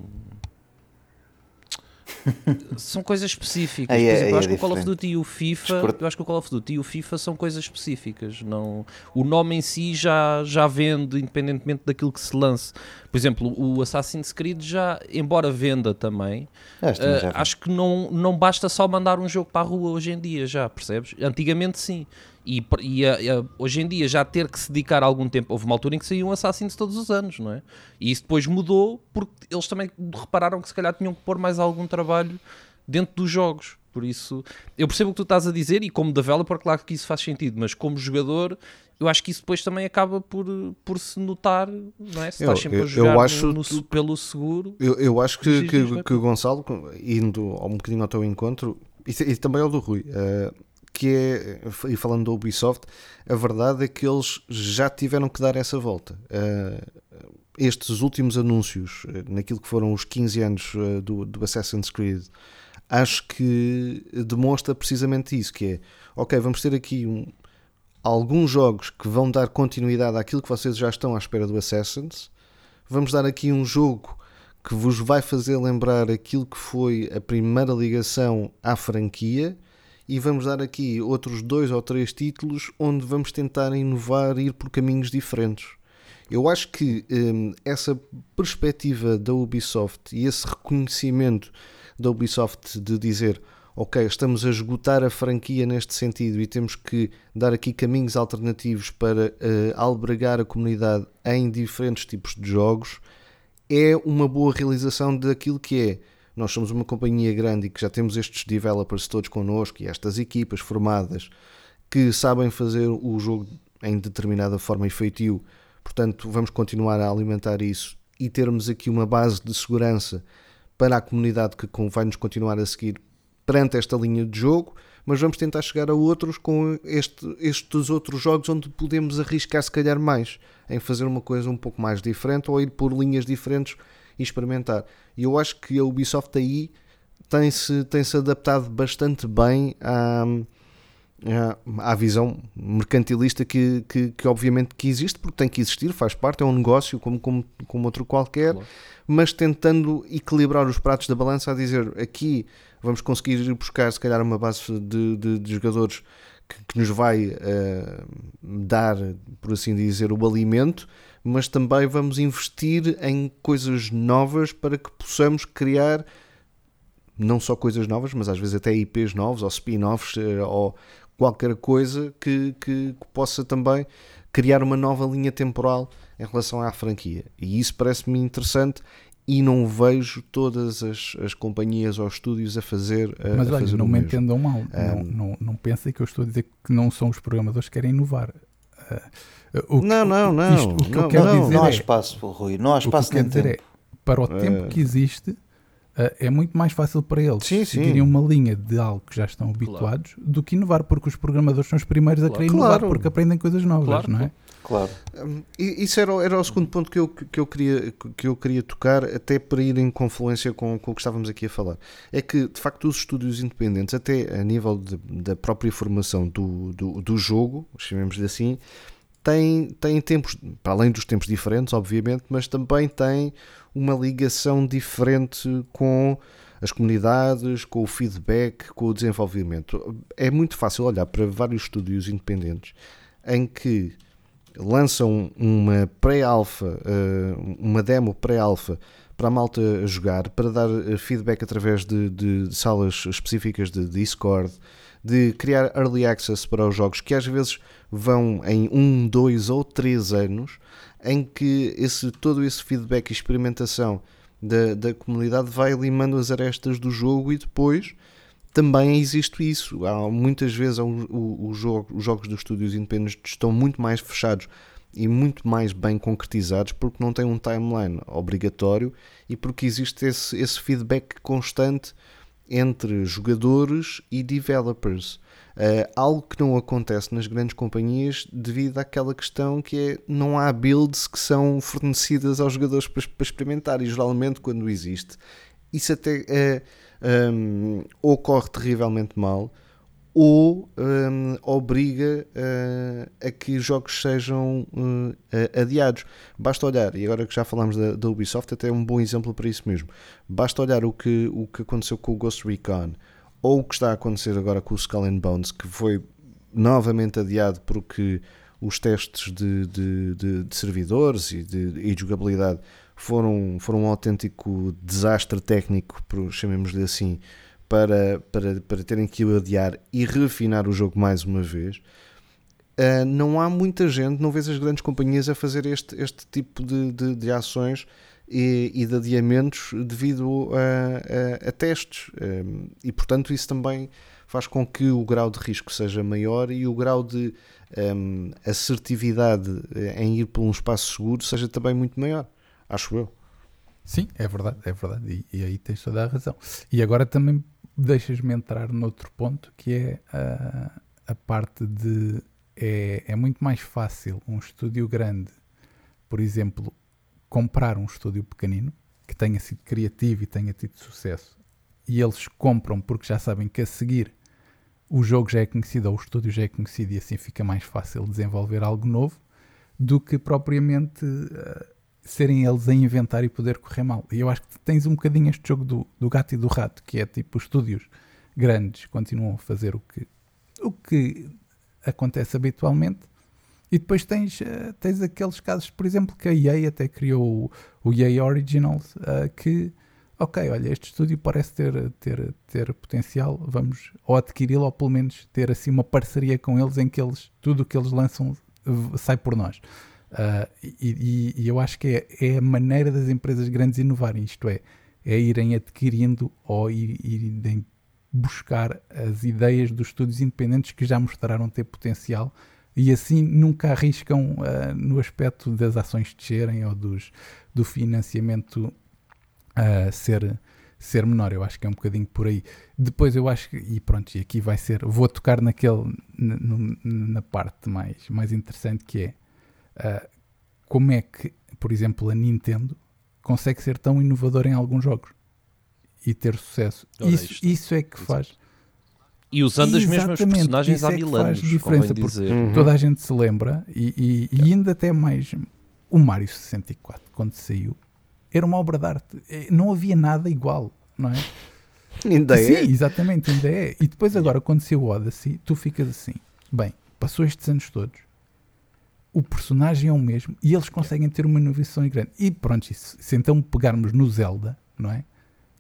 são coisas específicas. Aí Por é- exemplo, aí eu é acho que o Call of. Duty e o FIFA, Desporto- eu acho que o Call of Duty e o FIFA são coisas específicas. Não, o nome em si já, já vende, independentemente daquilo que se lance. Por exemplo, o Assassin's Creed já, embora venda também, Acho, Uh, vi. acho que não, não basta só mandar um jogo para a rua hoje em dia, já percebes? Antigamente sim. E, e, uh, uh, hoje em dia já ter que se dedicar algum tempo. Houve uma altura em que saíam Assassins todos os anos, não é? E isso depois mudou porque eles também repararam que se calhar tinham que pôr mais algum trabalho dentro dos jogos. Por isso, eu percebo o que tu estás a dizer e como developer, claro que isso faz sentido, mas como jogador, eu acho que isso depois também acaba por, por se notar, não é? Se Eu- estás sempre eu- a eu jogar no- acho no- tu- pelo seguro. Eu, eu acho que, que, vai. que o Gonçalo, indo um bocadinho ao teu encontro, e, e também ao do Rui, eh, que é, e falando da Ubisoft, a verdade é que eles já tiveram que dar essa volta. Eh, estes últimos anúncios, eh, naquilo que foram os 15 anos eh, do, do Assassin's Creed, acho que demonstra precisamente isso, que é, ok, vamos ter aqui um- alguns jogos que vão dar continuidade àquilo que vocês já estão à espera do Assassin's, vamos dar aqui um jogo que vos vai fazer lembrar aquilo que foi a primeira ligação à franquia e vamos dar aqui outros dois ou três títulos onde vamos tentar inovar e ir por caminhos diferentes. Eu acho que hum, essa perspectiva da Ubisoft e esse reconhecimento da Ubisoft de dizer ok, estamos a esgotar a franquia neste sentido e temos que dar aqui caminhos alternativos para eh, albergar a comunidade em diferentes tipos de jogos é uma boa realização daquilo que é. Nós somos uma companhia grande e que já temos estes developers todos connosco e estas equipas formadas que sabem fazer o jogo em determinada forma e feitio. Portanto, vamos continuar a alimentar isso e termos aqui uma base de segurança para a comunidade que vai nos continuar a seguir perante esta linha de jogo, mas vamos tentar chegar a outros com este- estes outros jogos onde podemos arriscar se calhar mais em fazer uma coisa um pouco mais diferente ou ir por linhas diferentes e experimentar. E eu acho que a Ubisoft aí tem-se tem -se adaptado bastante bem à, à, à visão mercantilista que, que, que obviamente que existe, porque tem que existir, faz parte, é um negócio como, como, como outro qualquer, Claro. mas tentando equilibrar os pratos da balança a dizer aqui vamos conseguir ir buscar se calhar uma base de, de, de jogadores que, que nos vai eh, dar, por assim dizer, o alimento, mas também vamos investir em coisas novas para que possamos criar não só coisas novas, mas às vezes até IPs novos ou spin-offs eh, ou qualquer coisa que, que, que possa também criar uma nova linha temporal em relação à franquia. E isso parece-me interessante e não vejo todas as, as companhias ou estúdios a fazer, a, Mas a olha, fazer não me mesmo. entendam mal. Não, Um, não, não pensem que eu estou a dizer que não são os programadores que querem inovar. Ah, o que- Não, não, não, isto- o que eu não, quero não. dizer Não há é, espaço, pô, Rui. Não há o que eu espaço nem quero dizer tempo. é, para o tempo Eh, que existe, ah, é muito mais fácil para eles Sim, sim. seguirem uma linha de algo que já estão habituados do que inovar, porque os programadores são os primeiros a Claro. querer inovar Claro. porque aprendem coisas novas, Claro, não é? Claro. Hum, Isso era, o- era o segundo ponto que eu, que, eu queria, que eu queria tocar, até para ir em confluência com, com o que estávamos aqui a falar. É que, de facto, os estúdios independentes, até a nível de- da própria formação do, do, do jogo, chamemos-lhe assim, têm, têm tempos, para além dos tempos diferentes, obviamente, mas também têm uma ligação diferente com as comunidades, com o feedback, com o desenvolvimento. É muito fácil olhar para vários estúdios independentes em que lançam uma pré-alfa, eh, uma demo pré-alfa para a malta jogar, para dar eh, feedback através de, de salas específicas de Discord, de criar early access para os jogos que às vezes vão em um, dois ou três anos, em que esse, todo esse feedback e experimentação da, da comunidade vai limando as arestas do jogo e depois também existe isso. Há muitas vezes há o- o- jogo- os jogos dos estúdios independentes estão muito mais fechados e muito mais bem concretizados porque não têm um timeline obrigatório e porque existe esse, esse feedback constante entre jogadores e developers. Eh, algo que não acontece nas grandes companhias devido àquela questão que é não há builds que são fornecidas aos jogadores para, para experimentar e geralmente quando existe isso até é, hum, ou corre terrivelmente mal ou hum, obriga eh, a que jogos sejam a- adiados. Basta olhar, e agora que já falámos da, da Ubisoft, até é um bom exemplo para isso mesmo. Basta olhar o que, o que aconteceu com o Ghost Recon ou o que está a acontecer agora com o Skull and Bones, que foi novamente adiado porque os testes de, de, de- de servidores e de, de jogabilidade foram, foram um autêntico desastre técnico, chamemos-lhe assim, para, para, para terem que adiar e refinar o jogo mais uma vez. Ah, não há muita gente, não vês as grandes companhias a fazer este, este tipo de, de, de ações e, e de adiamentos devido a, a- a testes. Um, e portanto, isso também faz com que o grau de risco seja maior e o grau de um, assertividade eh, em ir por um espaço seguro seja também muito maior, acho eu. Sim, é verdade, é verdade. E, e aí tens toda a razão. E agora também deixas-me entrar noutro ponto que é a, a parte de. É, é muito mais fácil um estúdio grande, por exemplo, comprar um estúdio pequenino que tenha sido criativo e tenha tido sucesso e eles compram porque já sabem que a seguir o jogo já é conhecido ou o estúdio já é conhecido e assim fica mais fácil desenvolver algo novo do que propriamente eh, serem eles a inventar e poder correr mal. E eu acho que tens um bocadinho este jogo do, do gato e do rato, que é tipo os estúdios grandes continuam a fazer o que, o que acontece habitualmente. E depois tens, eh, tens aqueles casos, por exemplo, que a EA até criou o, o EA Originals, eh, que, ok, olha, este estúdio parece ter, ter, ter potencial, vamos ou adquiri-lo ou pelo menos ter assim uma parceria com eles em que eles, tudo o que eles lançam sai por nós. Ah, e, e- eu acho que é, é a maneira das empresas grandes inovarem, isto é, é irem adquirindo ou ir- irem buscar as ideias dos estúdios independentes que já mostraram ter potencial e assim nunca arriscam ah, no aspecto das ações descerem ou dos, do financiamento ah, ser, ser menor. Eu acho que é um bocadinho por aí. Depois eu acho que, e pronto, e aqui vai ser, vou tocar naquele, na, na parte mais, mais interessante que é como é que, por exemplo, a Nintendo consegue ser tão inovadora em alguns jogos e ter sucesso. Ora, Isso, isto. isso é que Exato. faz. E usando as mesmas Exatamente, personagens isso há é mil faz anos, diferença, convém porque dizer. Uhum. toda a gente se lembra e, e- e ainda até mais o Mario 64 quando saiu era uma obra de arte Eh, não havia nada igual não é? Ainda sim, é. exatamente, ainda é e depois agora quando saiu o Odyssey tu ficas assim, bem, passou estes anos todos o personagem é o mesmo e eles conseguem ter uma inovação grande e pronto, isso, se então pegarmos no Zelda não é?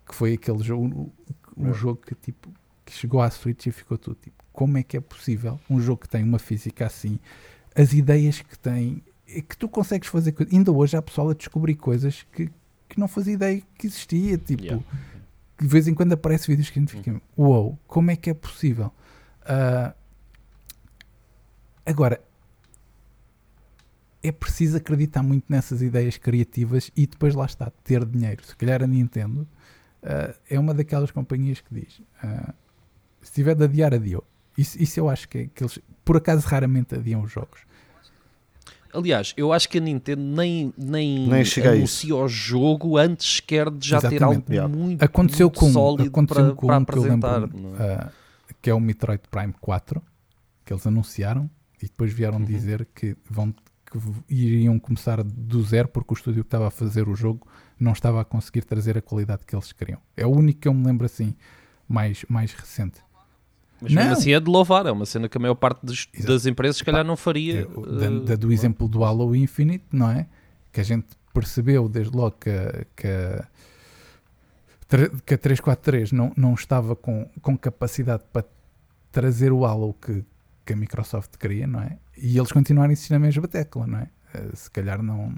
que foi aquele jogo o, o jogo que tipo que chegou à Switch e ficou tudo tipo, como é que é possível um jogo que tem uma física assim, as ideias que tem, é que tu consegues fazer coisas. Ainda hoje há pessoal a descobrir coisas que, que não fazia ideia que existia, tipo, Yeah. de vez em quando aparece vídeos que a gente fica, uau, como é que é possível? Ah, agora, é preciso acreditar muito nessas ideias criativas e depois lá está, ter dinheiro. Se calhar a Nintendo ah, é uma daquelas companhias que diz: ah, se tiver de adiar, adiou. Isso, isso eu acho que, é, que eles, por acaso, raramente adiam os jogos. Aliás, eu acho que a Nintendo nem, nem, Nem anuncia o jogo antes sequer de já ter Exatamente. algo Yeah. muito, Aconteceu muito com, sólido aconteceu para, com para um que apresentar. lembro, não é? ah, que é o Metroid Prime 4, que eles anunciaram e depois vieram Uhum. dizer que, vão, que iriam começar do zero porque o estúdio que estava a fazer o jogo não estava a conseguir trazer a qualidade que eles queriam. É o único que eu me lembro assim, mais, mais recente. Mas mesmo Não. assim é de louvar, é uma cena que a maior parte dos- das empresas se calhar não faria. Da- da- do exemplo do Halo Infinite, não é? Que a gente percebeu desde logo que, a- que, que a 343 não, não estava com, com capacidade para trazer o Halo que, que a Microsoft queria, não é? E eles continuaram a insistir na mesma tecla, não é? Eh, Se calhar não.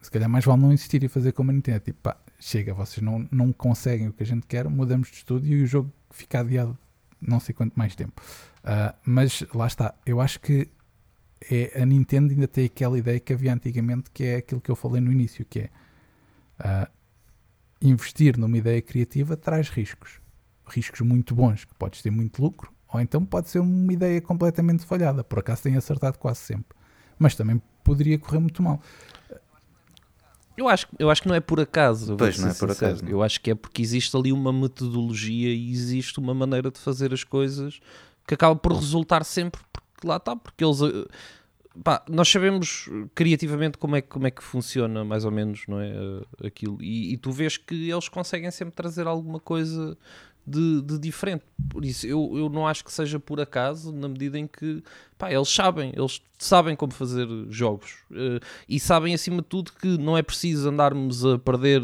Se calhar mais vale não insistir e fazer como a Nintendo. Tipo, pá, chega, vocês não, não conseguem o que a gente quer, mudamos de estúdio e o jogo fica adiado não sei quanto mais tempo. Ah, mas lá está, eu acho que é, a Nintendo ainda tem aquela ideia que havia antigamente, que é aquilo que eu falei no início, que é ah, investir numa ideia criativa traz riscos. Riscos muito bons, que podes ter muito lucro, ou então pode ser uma ideia completamente falhada. Por acaso tem acertado quase sempre. Mas também poderia correr muito mal. Eu acho, eu acho que não é por acaso. Pois, não é por sincero. acaso, não. Eu acho que é porque existe ali uma metodologia e existe uma maneira de fazer as coisas que acaba por resultar sempre porque lá está, porque eles eh, pá, nós sabemos criativamente como é, que- como é que funciona mais ou menos não é eh, aquilo e, e tu vês que eles conseguem sempre trazer alguma coisa de, de diferente por isso eu, eu não acho que seja por acaso na medida em que pá, eles sabem eles sabem como fazer jogos eh, e sabem acima de tudo que não é preciso andarmos a perder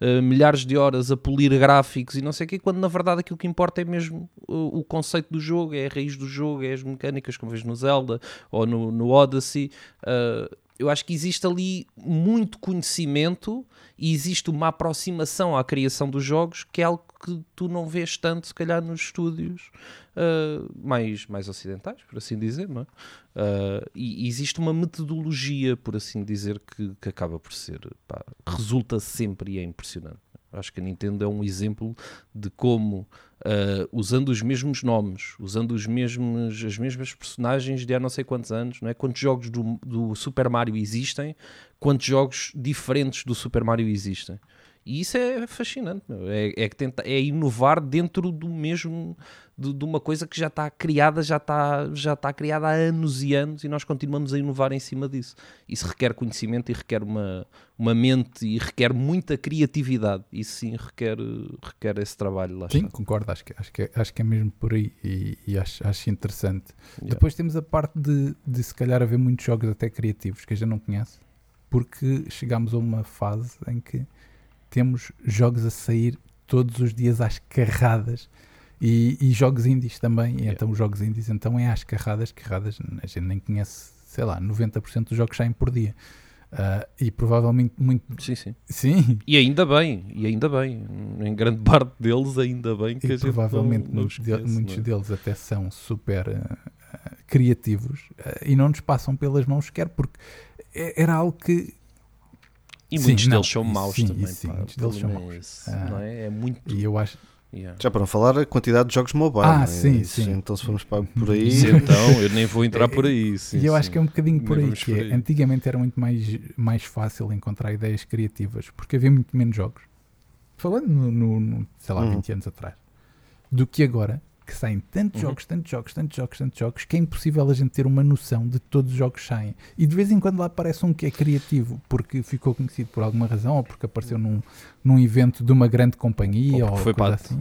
eh, milhares de horas a polir gráficos e não sei o quê, quando na verdade aquilo que importa é mesmo o, o conceito do jogo, é a raiz do jogo, é as mecânicas, como vês no Zelda ou no, no Odyssey. Eh, eu acho que existe ali muito conhecimento e existe uma aproximação à criação dos jogos que é algo que tu não vês tanto, se calhar, nos estúdios eh, mais, mais ocidentais, por assim dizer, não é? Uh, e e existe uma metodologia, por assim dizer, que, que acaba por ser, pá, resulta sempre e é impressionante. Acho que a Nintendo é um exemplo de como, uh, usando os mesmos nomes, usando os mesmos, as mesmas personagens de há não sei quantos anos, não é? quantos jogos do, do Super Mario existem, quantos jogos diferentes do Super Mario existem. E isso é fascinante. É, é, tenta, é inovar dentro do mesmo, de, de uma coisa que já está criada, já está, já está criada há anos e anos e nós continuamos a inovar em cima disso. Isso requer conhecimento e requer uma, uma mente e requer muita criatividade. Isso sim requer, requer esse trabalho lá. Sim, está. concordo, acho que, acho, que, é- acho que é mesmo por aí e, e acho, acho interessante. Yeah. Depois temos a parte de, de se calhar haver muitos jogos até criativos que a gente não conhece, porque chegámos a uma fase em que temos jogos a sair todos os dias às carradas e, e jogos indies também. Yeah. então, os jogos indies então é às carradas, carradas, a gente nem conhece, sei lá, 90% dos jogos saem por dia. Ah, e provavelmente muito. Sim, sim. Sim, E ainda bem, e ainda bem. Em grande parte deles, ainda bem que a e gente provavelmente não, não muitos, os de- muitos não é? deles até são super ah, ah, criativos e não nos passam pelas mãos sequer porque é- era algo que E Sim, muitos não, deles são maus sim, também. sim, pá. muitos deles são é maus. esse, Ah. não é? É muito. e eu acho yeah. Já para não falar a quantidade de jogos mobile. Ah, é? sim, sim. Então se formos para por aí. Isso então, eu nem vou entrar por aí. sim, e eu sim. acho que é um bocadinho por aí por é, aí. antigamente era muito mais, mais fácil encontrar ideias criativas porque havia muito menos jogos falando no, no- no, sei lá, Uhum. 20 anos atrás do que agora que saem tantos jogos, tantos jogos, tantos jogos, tantos jogos, que é impossível a gente ter uma noção de todos os jogos que saem. E de vez em quando lá aparece um que é criativo, porque ficou conhecido por alguma razão, ou porque apareceu num, num evento de uma grande companhia, Ou ou, foi coisa para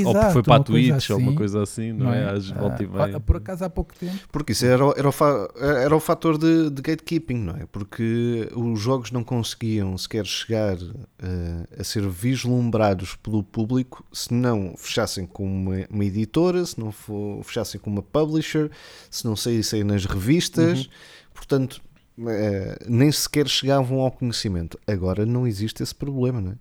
assim. ou porque foi Exato, para a uma coisa Twitch ou uma assim, coisa assim, não, é? Às volta e Ah, meia. por acaso há pouco tempo Porque isso era, o- era, o, fa- era o fator de, de gatekeeping, não é? Porque os jogos não conseguiam sequer chegar eh, a ser vislumbrados pelo público se não fechassem com uma, uma editora, se não fo- fechassem com uma publisher, se não saíssem nas revistas. Portanto, eh, nem sequer chegavam ao conhecimento. Agora não existe esse problema, não é?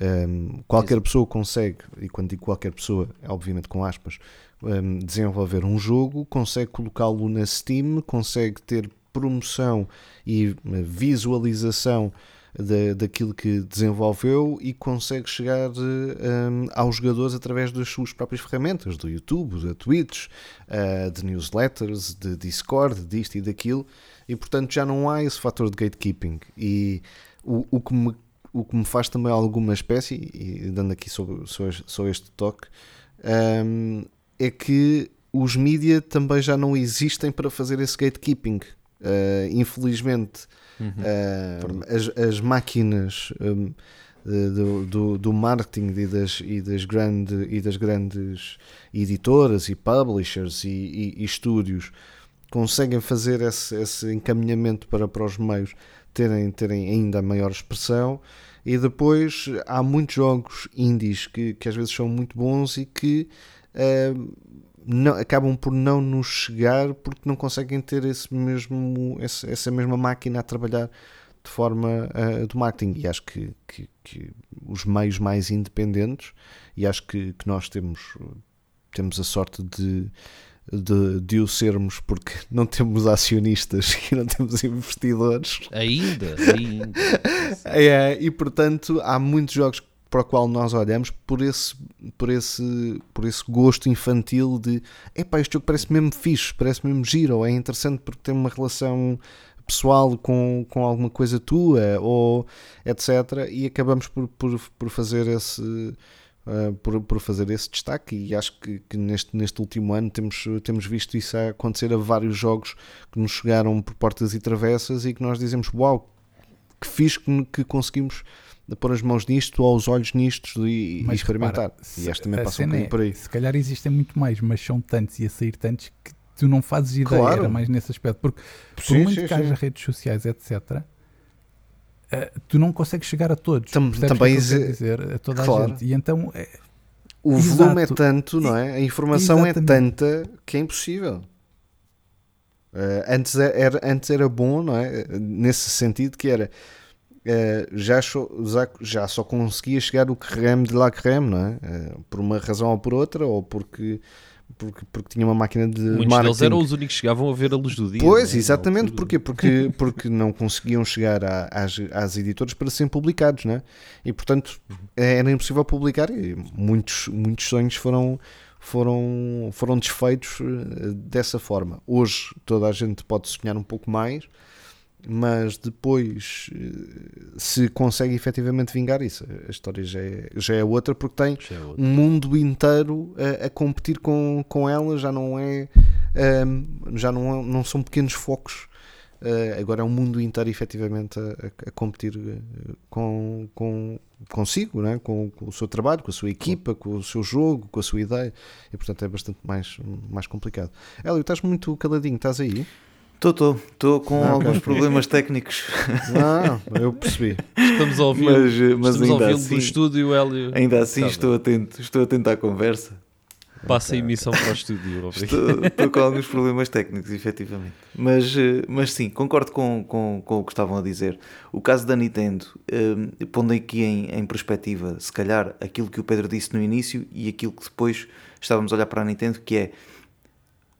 Um, qualquer pessoa consegue, e quando digo qualquer pessoa, é obviamente com aspas, um, desenvolver um jogo, consegue colocá-lo na Steam, consegue ter promoção e uh, visualização da, daquilo que desenvolveu e consegue chegar um, aos jogadores através das suas próprias ferramentas, do YouTube, da Twitch, uh, de newsletters, de Discord, disto e daquilo, e portanto já não há esse fator de gatekeeping. E o, o que me o que me faz também alguma espécie, e dando aqui só, só, só este toque, hum, é que os mídia também já não existem para fazer esse gatekeeping. Uh, infelizmente, uh, as, as máquinas um, do, do, do marketing e das, e, das grande, e das grandes editoras e publishers e, e, e estúdios conseguem fazer esse, esse encaminhamento para, para os meios terem, terem ainda maior expressão. E depois há muitos jogos indies que, que às vezes são muito bons e que eh, não- acabam por não nos chegar porque não conseguem ter esse mesmo, esse- essa mesma máquina a trabalhar de forma eh, do marketing. E acho que, que- que os meios mais independentes, e acho que, que nós temos, temos a sorte de, de, de o sermos porque não temos acionistas e não temos investidores. Ainda, ainda. É, e portanto há muitos jogos para o qual nós olhamos por esse, por esse, por esse gosto infantil de epá, este jogo parece mesmo fixe, parece mesmo giro, ou é interessante porque tem uma relação pessoal com, com alguma coisa tua, ou etc. E acabamos por, por, por fazer esse. Uh, por, por fazer esse destaque e acho que, que neste, neste último ano temos, temos visto isso a acontecer a vários jogos que nos chegaram por portas e travessas e que nós dizemos uau, que fixe que, que conseguimos pôr as mãos nisto ou os olhos nisto e, e experimentar. repara, e este também passa um bocadinho é, por aí. Se calhar existem muito mais, mas são tantos e a sair tantos que tu não fazes ideia. Claro. Era mais nesse aspecto. Porque por Sim, muito sim, que haja sim. redes sociais, etc., eh, tu não consegues chegar a todos. Tam- também que exi- dizer a toda Claro. a gente. E então é, O Exato. volume é tanto, não é? A informação é Exatamente. tanta que é impossível. Eh, antes, era, antes era bom, não é? Nesse sentido que era eh, já, só, já, só conseguia chegar o creme de la creme, não é? Eh, por uma razão ou por outra, ou porque, porque, porque tinha uma máquina de Muitos marketing. deles eram os únicos que chegavam a ver a luz do dia. Pois, né, exatamente, porquê? Porque, porque não conseguiam chegar à- às, às editoras para serem publicados, né? E portanto era impossível publicar e muitos, muitos sonhos foram, foram, foram desfeitos eh, dessa forma. Hoje toda a gente pode sonhar um pouco mais, mas depois eh, se consegue efetivamente vingar isso, a história já é, já é outra porque tem é outro. um mundo inteiro a, a competir com, com ela, já não é um, já não, não são pequenos focos, uh, agora é um mundo inteiro efetivamente a, a- competir uh, com, com consigo, né? com, com o seu trabalho, com a sua equipa, com o seu jogo, com a sua ideia, e portanto é bastante mais, mais complicado. Hélio, estás muito caladinho, estás aí? Estou, estou. Estou com Ah, alguns problemas técnicos. Ah, eu percebi. Estamos a ouvir, Mas, mas estamos ainda assim- do estúdio, Hélio. Ainda assim Tá estou atento. Estou atento à conversa. Passa a emissão para o estúdio. Estou, estou com alguns problemas técnicos, efetivamente. Mas, eh, mas sim, concordo com, com, com o que estavam a dizer. O caso da Nintendo, eh, pondo aqui em, em perspectiva, se calhar, aquilo que o Pedro disse no início e aquilo que depois estávamos a olhar para a Nintendo, que é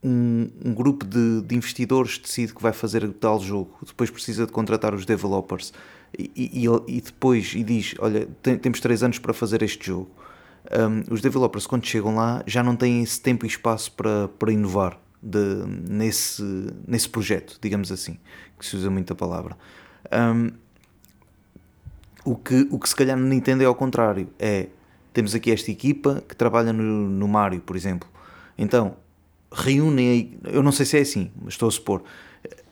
um, um grupo de, de investidores decide que vai fazer tal jogo, depois precisa de contratar os developers e, e, e depois e diz: Olha, tem- temos três anos para fazer este jogo. Um, os developers, quando chegam lá, já não têm esse tempo e espaço para, para inovar de- nesse, nesse projeto, digamos assim, que se usa muito a palavra. Um, o, que, o que se calhar na Nintendo é ao contrário: é temos aqui esta equipa que trabalha no, no Mario, por exemplo. Então, reúnem eu não sei se é assim, mas estou a supor,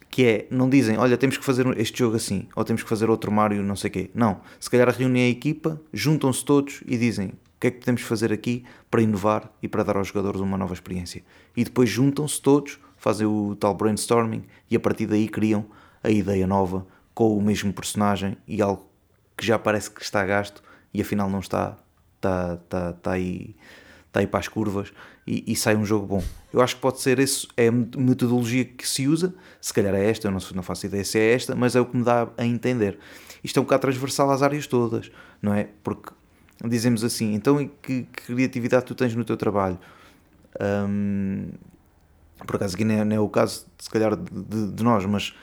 que é, não dizem, olha, temos que fazer este jogo assim, ou temos que fazer outro Mario, não sei o quê. Não, se calhar reúnem a equipa, juntam-se todos e dizem, o que é que podemos fazer aqui para inovar e para dar aos jogadores uma nova experiência. E depois juntam-se todos, fazem o tal brainstorming e a partir daí criam a ideia nova com o mesmo personagem e algo que já parece que está gasto e afinal não está, está, está, está aí está aí para as curvas e, e, sai um jogo bom. Eu acho que pode ser isso, é a metodologia que se usa, se calhar é esta, eu não, não faço ideia se é esta, mas é o que me dá a entender. Isto é um bocado transversal às áreas todas, não é? Porque dizemos assim, então que, que criatividade tu tens no teu trabalho? Hum, por acaso aqui não é, não é, o caso, se calhar, de, de nós, mas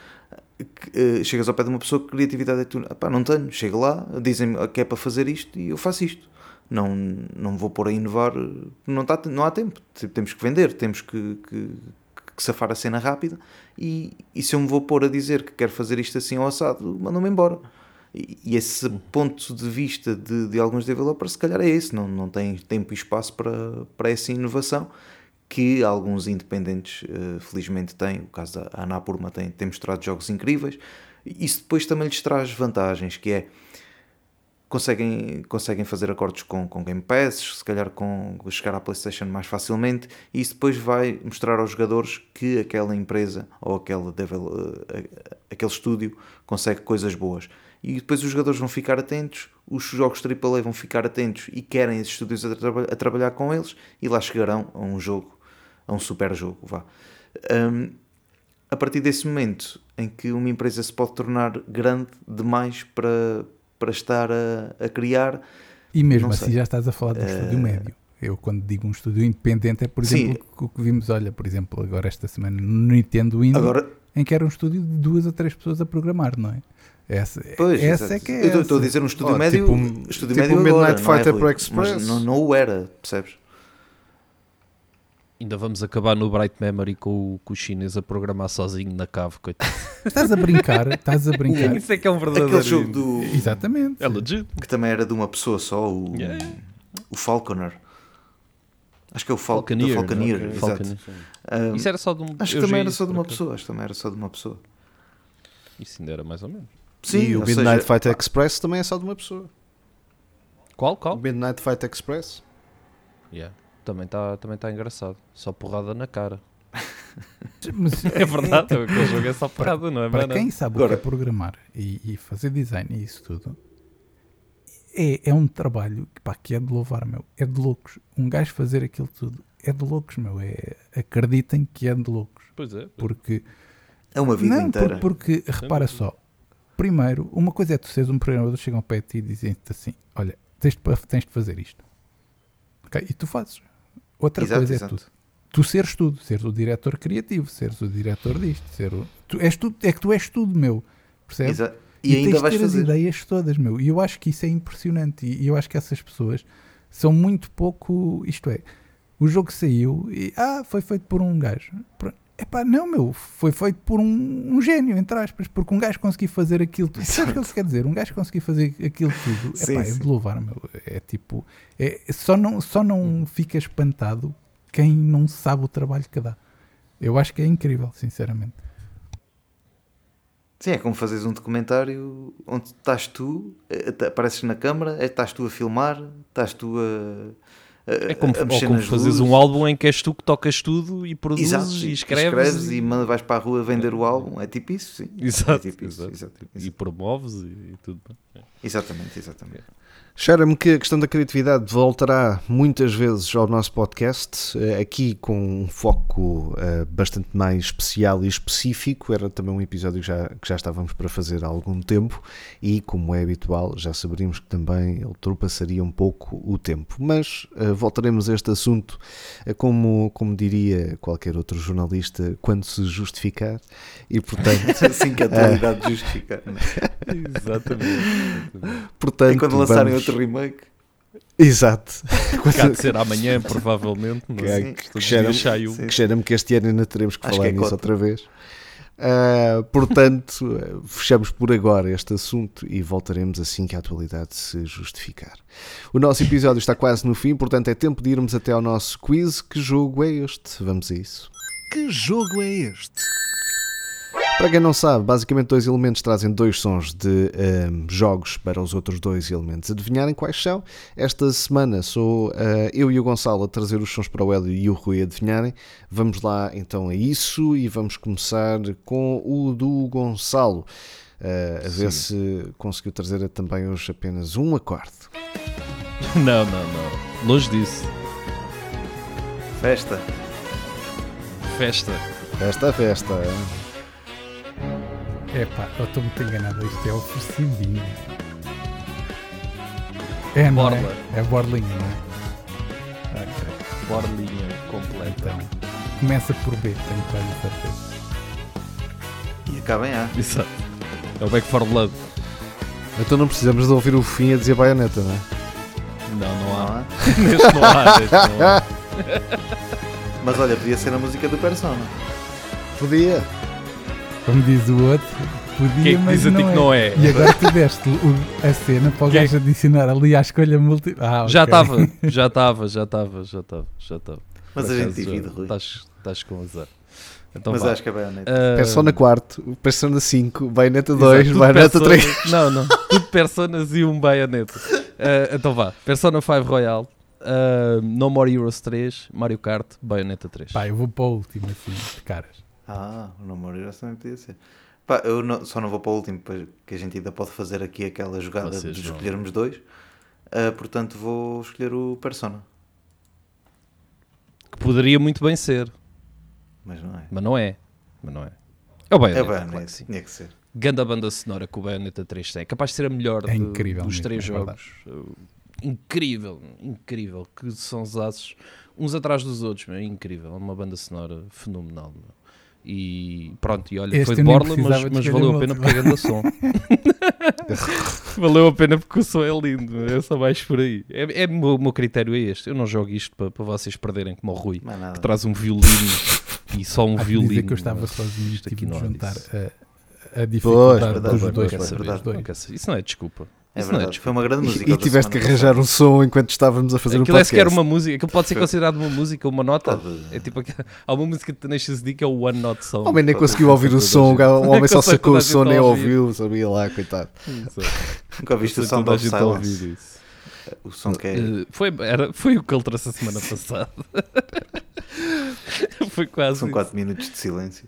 uh, chegas ao pé de uma pessoa que criatividade é tu, Epá, não tenho, chega lá, dizem-me que é para fazer isto e eu faço isto não, não vou pôr a inovar, não, tá, não há tempo, temos que vender, temos que, que, que safar a cena rápida. E, e se eu me vou pôr a dizer que quero fazer isto assim ao assado, mandam-me embora. E, e esse ponto de vista de, de alguns developers, se calhar é esse, não, não tem tempo e espaço para, para essa inovação que alguns independentes uh, felizmente têm, o caso da Anapurma tem, tem mostrado jogos incríveis, isso depois também lhes traz vantagens, que é conseguem, conseguem fazer acordos com, com Game Pass, se calhar com chegar à PlayStation mais facilmente, e isso depois vai mostrar aos jogadores que aquela empresa ou aquele, eh, aquele estúdio consegue coisas boas. E depois os jogadores vão ficar atentos, os jogos AAA vão ficar atentos e querem esses estúdios a, tra a trabalhar com eles, e lá chegarão a um jogo, a um super jogo. Vá. Um, a partir desse momento em que uma empresa se pode tornar grande demais para, para estar a, a criar. E mesmo assim sei. já estás a falar de um uh... estúdio médio. Eu, quando digo um estúdio independente, é por exemplo o que vimos, olha, por exemplo, agora esta semana no Nintendo Indie, agora... em que era um estúdio de duas ou três pessoas a programar, não é? Essa, pois, essa é que é. Eu estou a dizer um estúdio oh, médio, tipo, estúdio tipo médio Midnight agora, Fighter é, Pro Express. Mas não, não o era, percebes? Ainda vamos acabar no Bright Memory com o, com o chinês a programar sozinho na cave, coitado. Estás a brincar, estás a brincar. Isso é que é um verdadeiro. Aquele jogo do. Exatamente. É legit. Que também era de uma pessoa só, o, yeah. o Falconer. Acho que é o Fal Falconeer. Falconeer, okay. Falconeer. Um, Isso era só de um. Acho que também era só de uma pessoa. Acho que também era só de uma pessoa. Isso ainda era mais ou menos. Sim, e o Midnight seja... Fight Express também é só de uma pessoa. Qual? Qual? O Midnight Fight Express. Yeah. Também está também tá engraçado. Só porrada na cara. Mas, é verdade, é, aquele jogo é só porrada, não é? Para quem sabe Agora, o que é programar e, e, fazer design e isso tudo, é, é um trabalho pá, que é de louvar, meu. É de loucos. Um gajo fazer aquilo tudo é de loucos, meu. É, acreditem que é de loucos. Pois é. Porque. É uma vida não, inteira. Por, porque, repara só. Primeiro, uma coisa é tu seres um programador, chegam ao pé de ti e dizem-te assim: Olha, tens de, tens de fazer isto. Okay? E tu fazes. Outra exato, coisa é exato. tu. Tu seres tudo, seres o diretor criativo, seres o diretor disto, ser o, tu és tudo, é que tu és tudo, meu. Percebes? Exato. E, e ainda tens vais ter fazer. as ideias todas, meu. E eu acho que isso é impressionante. E eu acho que essas pessoas são muito pouco. Isto é, o jogo saiu e. Ah, foi feito por um gajo. Epá, não, meu, foi feito por um, um gênio, entre aspas, porque um gajo conseguiu fazer aquilo tudo. Sabe o que ele quer dizer? Um gajo conseguiu fazer aquilo tudo. sim, epá, sim. é de louvar, meu. É tipo, é, só não, só não fica espantado quem não sabe o trabalho que dá. Eu acho que é incrível, sinceramente. Sim, é como fazes um documentário onde estás tu, eh, apareces na câmara, eh, estás tu a filmar, estás tu a é como, ou como fazes um álbum em que és tu que tocas tudo e produzes exato, e escreves. escreves e, e vais para a rua vender o álbum. É tipo isso, sim. Exato, é tipo isso, exato. exato, E promoves e, e tudo. Exatamente, exatamente. Cheira-me que a questão da criatividade voltará muitas vezes ao nosso podcast, eh, aqui com um foco uh, bastante mais especial e específico. Era também um episódio que já, que já estávamos para fazer há algum tempo e, como é habitual, já saberíamos que também ele ultrapassaria um pouco o tempo. Mas uh, voltaremos a este assunto, como, como diria qualquer outro jornalista, quando se justificar. E, portanto. assim que a atualidade justificar. É? Exatamente. Portanto, e quando lançarem outro remake. Exato. Há de ser amanhã, provavelmente. Não que, é, que cheira-me que, cheira que este ano ainda teremos que Acho falar que é nisso cota. outra vez. Ah, portanto, eh, fechamos por agora este assunto e voltaremos assim que a atualidade se justificar. O nosso episódio está quase no fim, portanto é tempo de irmos até ao nosso quiz. Que jogo é este? Vamos a isso. Que jogo é este? Para quem não sabe, basicamente dois elementos trazem dois sons de ehm, jogos para os outros dois elementos adivinharem quais são. Esta semana sou eh, eu e o Gonçalo a trazer os sons para o Hélio e o Rui a adivinharem. Vamos lá então a isso e vamos começar com o do Gonçalo. eh, a ver se conseguiu trazer também hoje apenas um acorde. Não, não, não. Longe disso. Festa. Festa. Festa, festa. Epá, eu estou muito enganado. Isto é oferecidinho. É, não Borla. é? É borlinha, não é? Ok. Borlinha completa. Então, começa por B, tenho quase certeza. E acaba em A. Exato. É o Back for Blood. Então não precisamos de ouvir o fim a dizer baioneta, não é? Não, não há. Não há? Neste não há. Neste não há. Mas olha, podia ser a música do Persona. Podia. Como diz o outro, podia, Quem é que mas diz a ti não que é. não é? E agora tu deste o- a cena para o Quem é gajo adicionar ali à escolha múltipla. Ah, Já ok. estava, já estava, já estava, já estava, já estava. Mas Por a gente divide, já- Rui. Estás estás com azar. Então Mas vá. acho que é baioneta. Ah, Persona 4, Persona 5, baioneta exato, 2, tudo baioneta 3. personas- Não, não. Tudo personas e um baioneta. Ah, então vá. Persona 5 Royal. ah, no More Heroes 3. Mario Kart. Baioneta 3. Pá, eu vou para o último, assim, de caras. Ah, o More Heroes também podia ser. Pá, eu não- só não vou para o último, pois, que a gente ainda pode fazer aqui aquela jogada Vocês de vão. escolhermos dois. Ah, portanto, vou escolher o Persona. Que poderia muito bem ser. Mas não é. Mas não é. Mas não é. É o baioneta. É claro baioneta, que sim. tinha que ser. Ganda banda sonora que o Bayonetta 3 tem. É capaz de ser a melhor É de- incrível dos mesmo, três é jogos. Uh, incrível, incrível. Que são os aços uns atrás dos outros. meu, É incrível. É uma banda sonora fenomenal. meu. E pronto, e olha, Este foi eu de borla, mas, mas valeu a pena porque é grande som. valeu a pena porque o som é lindo. meu. É só mais por aí. É, é o meu, o meu critério é este. Eu não jogo isto para, para vocês perderem como o Rui, nada. que traz um violino e só um Há violino. dizer que eu estava sozinho Isto aqui não juntar a, a dificuldade verdade, dos verdade, dois. Pois, verdade. não dois. Isso não é desculpa. É Isso não é verdade. desculpa. Foi uma grande música. E outra tiveste que arranjar um som enquanto estávamos a fazer um Aquilo é sequer podcast. uma música, aquilo pode ser considerado uma música, uma nota. Pode. É tipo, há uma música de Tenacious D que é o One Not Song. O homem nem conseguiu ouvir o som, o homem só sacou o som, nem ouvir. ouviu, sabia lá, coitado. Nunca ouviste o Sei Sound toda a of gente a Silence? O som que é. Eh, foi, era, foi o que ele trouxe a semana passada. foi quase. São isso. 4 minutos de silêncio.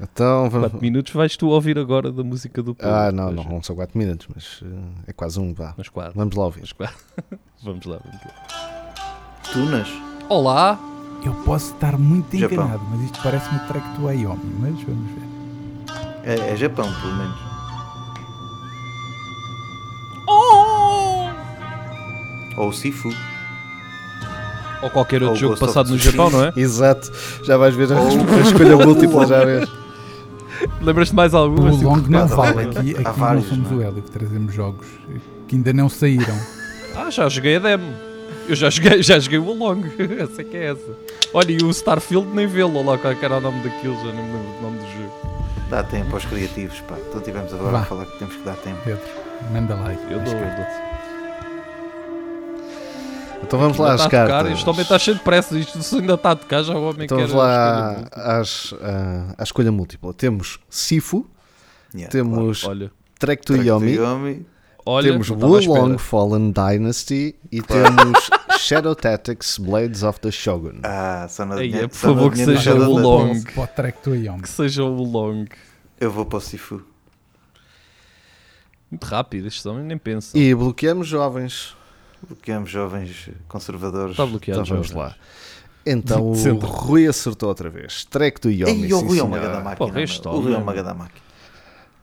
Então vamos. Quatro minutos vais tu ouvir agora da música do povo. Ah, não, não, não são 4 minutos, mas eh, é quase um, vá. Mas quatro. Vamos lá ouvir. Mas quatro. vamos lá. Vamos lá. Tunas? Olá! Eu posso estar muito Japão. enganado, mas isto parece-me o track do Ayomi, mas vamos ver. É, é Japão, pelo menos. Ou Sifu. Ou qualquer outro Ou jogo passado no. Japão, não é? Exato, já vais ver a, Ou- a escolha múltipla, já vês. Lembras-te de mais alguma? O assim, Long não vale aqui, aqui vários, não somos não o? Hélio que trazemos jogos que ainda não saíram. Ah, já joguei a demo. Eu já joguei, já joguei o Long. essa é que é essa. Olha, e o Starfield nem vê-lo. Olha lá qual é era o nome daquilo, já nem me lembro do nome do jogo. Dá tempo aos criativos, pá. Então tivemos agora Vá. a falar que temos que dar tempo. Pedro, manda lá. Eu dou, eu dou. Então vamos lá às está a tocar, cartas. Este homem está cheio de pressa. Isto se ainda está a tocar, já o homem Então quer vamos lá às, ah, à escolha múltipla. Temos Sifu, Yeah, temos Olha, Trek to claro. Yomi, Yomi. olha, temos. Wulong Fallen Dynasty e temos Shadow Tactics Blades of the Shogun. Ah, só dinheiro- é, por favor, que seja o. Long. Que seja o Long. Eu vou para o Sifu. Muito rápido, estes homens nem pensam. E bloqueamos jovens. Bloqueamos jovens conservadores. Está bloqueado Então vamos lá. Então o Centro. Rui acertou outra vez. Trek to Yomi. Ei, o sim, Rui é uma gada máquina. O Rui é uma gada máquina.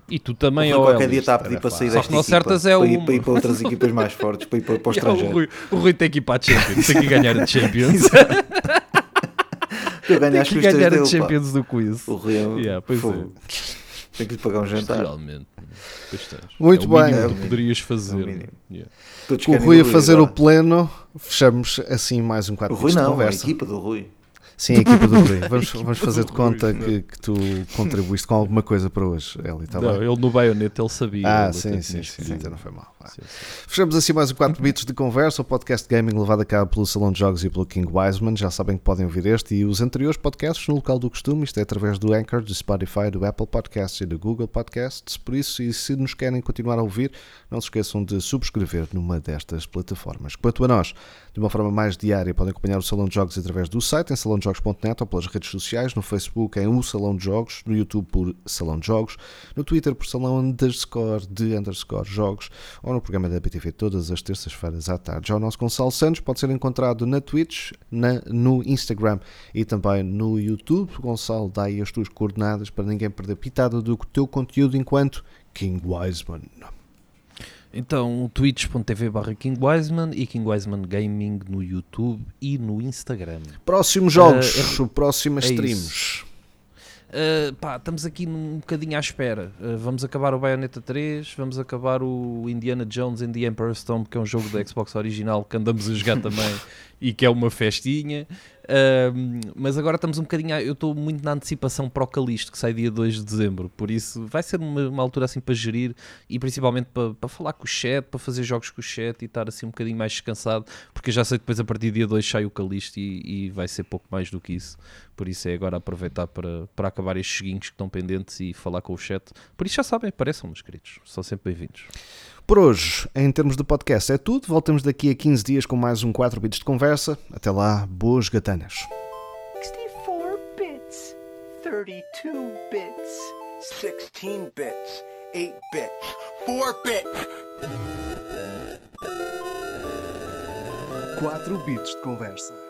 E tu O também, Rui ó qualquer dia está a pedir para sair desta equipa, acertas é para, ir, para ir para outras equipas mais fortes, para ir para, para o Yeah, o, estrangeiro. Rui, o Rui tem que ir para a Champions, tem que ganhar a Champions. Tem que ganhar a pá. Champions do quiz. O Rui é Yeah, pois fogo. Tem que lhe pagar um jantar. Realmente. Muito é o bem. É o que poderias É o fazer. mínimo. Yeah. O Rui a Rui fazer o pleno, fechamos assim mais um 4 O Rui minutos de não, a conversa. equipa do Rui. Sim, a equipa do Rui. Vamos, vamos fazer de conta que, que tu contribuíste com alguma coisa para hoje, Eli. Tá não, bem? ele no baioneta ele sabia. Ah, ele sim, sim, sim, escolhido. então não foi mal. Sim, sim. Fechamos assim mais um 4 bits de conversa, o podcast gaming levado a cabo pelo Salão de Jogos e pelo King Wiseman. Já sabem que podem ouvir este e os anteriores podcasts no local do costume, isto é através do Anchor, do Spotify, do Apple Podcasts e do Google Podcasts. Por isso, e se nos querem continuar a ouvir, não se esqueçam de subscrever numa destas plataformas. Quanto a nós, de uma forma mais diária, podem acompanhar o Salão de Jogos através do site em salãojogos.net ou pelas redes sociais, no Facebook em O Salão de Jogos, no YouTube por Salão de Jogos, no Twitter por Salão underscore de underscore jogos ou no programa da BTV todas as terças-feiras à tarde. Já o nosso Gonçalo Santos pode ser encontrado na Twitch, na, no Instagram e também no YouTube. Gonçalo, dá aí as tuas coordenadas para ninguém perder pitada do teu conteúdo enquanto King Wiseman. Então, twitch.tv barra King Wiseman e King Wiseman Gaming no YouTube e no Instagram. Próximos jogos, Eh, próximas é streams. Uh, pá, estamos aqui um bocadinho à espera. Uh, vamos acabar o Bayonetta 3, vamos acabar o Indiana Jones and the Emperor's Stone, que é um jogo da Xbox original que andamos a jogar também e que é uma festinha. Mas agora estamos um bocadinho. Eu estou muito na antecipação para o Calisto, que sai dia 2 de dezembro. Por isso vai ser uma, uma altura assim para gerir e principalmente para, para falar com o chat, para fazer jogos com o chat e estar assim um bocadinho mais descansado. Porque já sei que depois a partir do dia 2 sai o Calisto e, e vai ser pouco mais do que isso. Por isso é agora aproveitar para, para acabar estes joguinhos que estão pendentes e falar com o chat. Por isso já sabem, apareçam, meus queridos. São sempre bem-vindos. Por hoje, em termos de podcast, é tudo. Voltamos daqui a 15 dias com mais um 4 bits de conversa. Até lá, boas gatanas. 64 bits, 32 bits, 16 bits, 8 bits, 4 bits. 4 bits de conversa.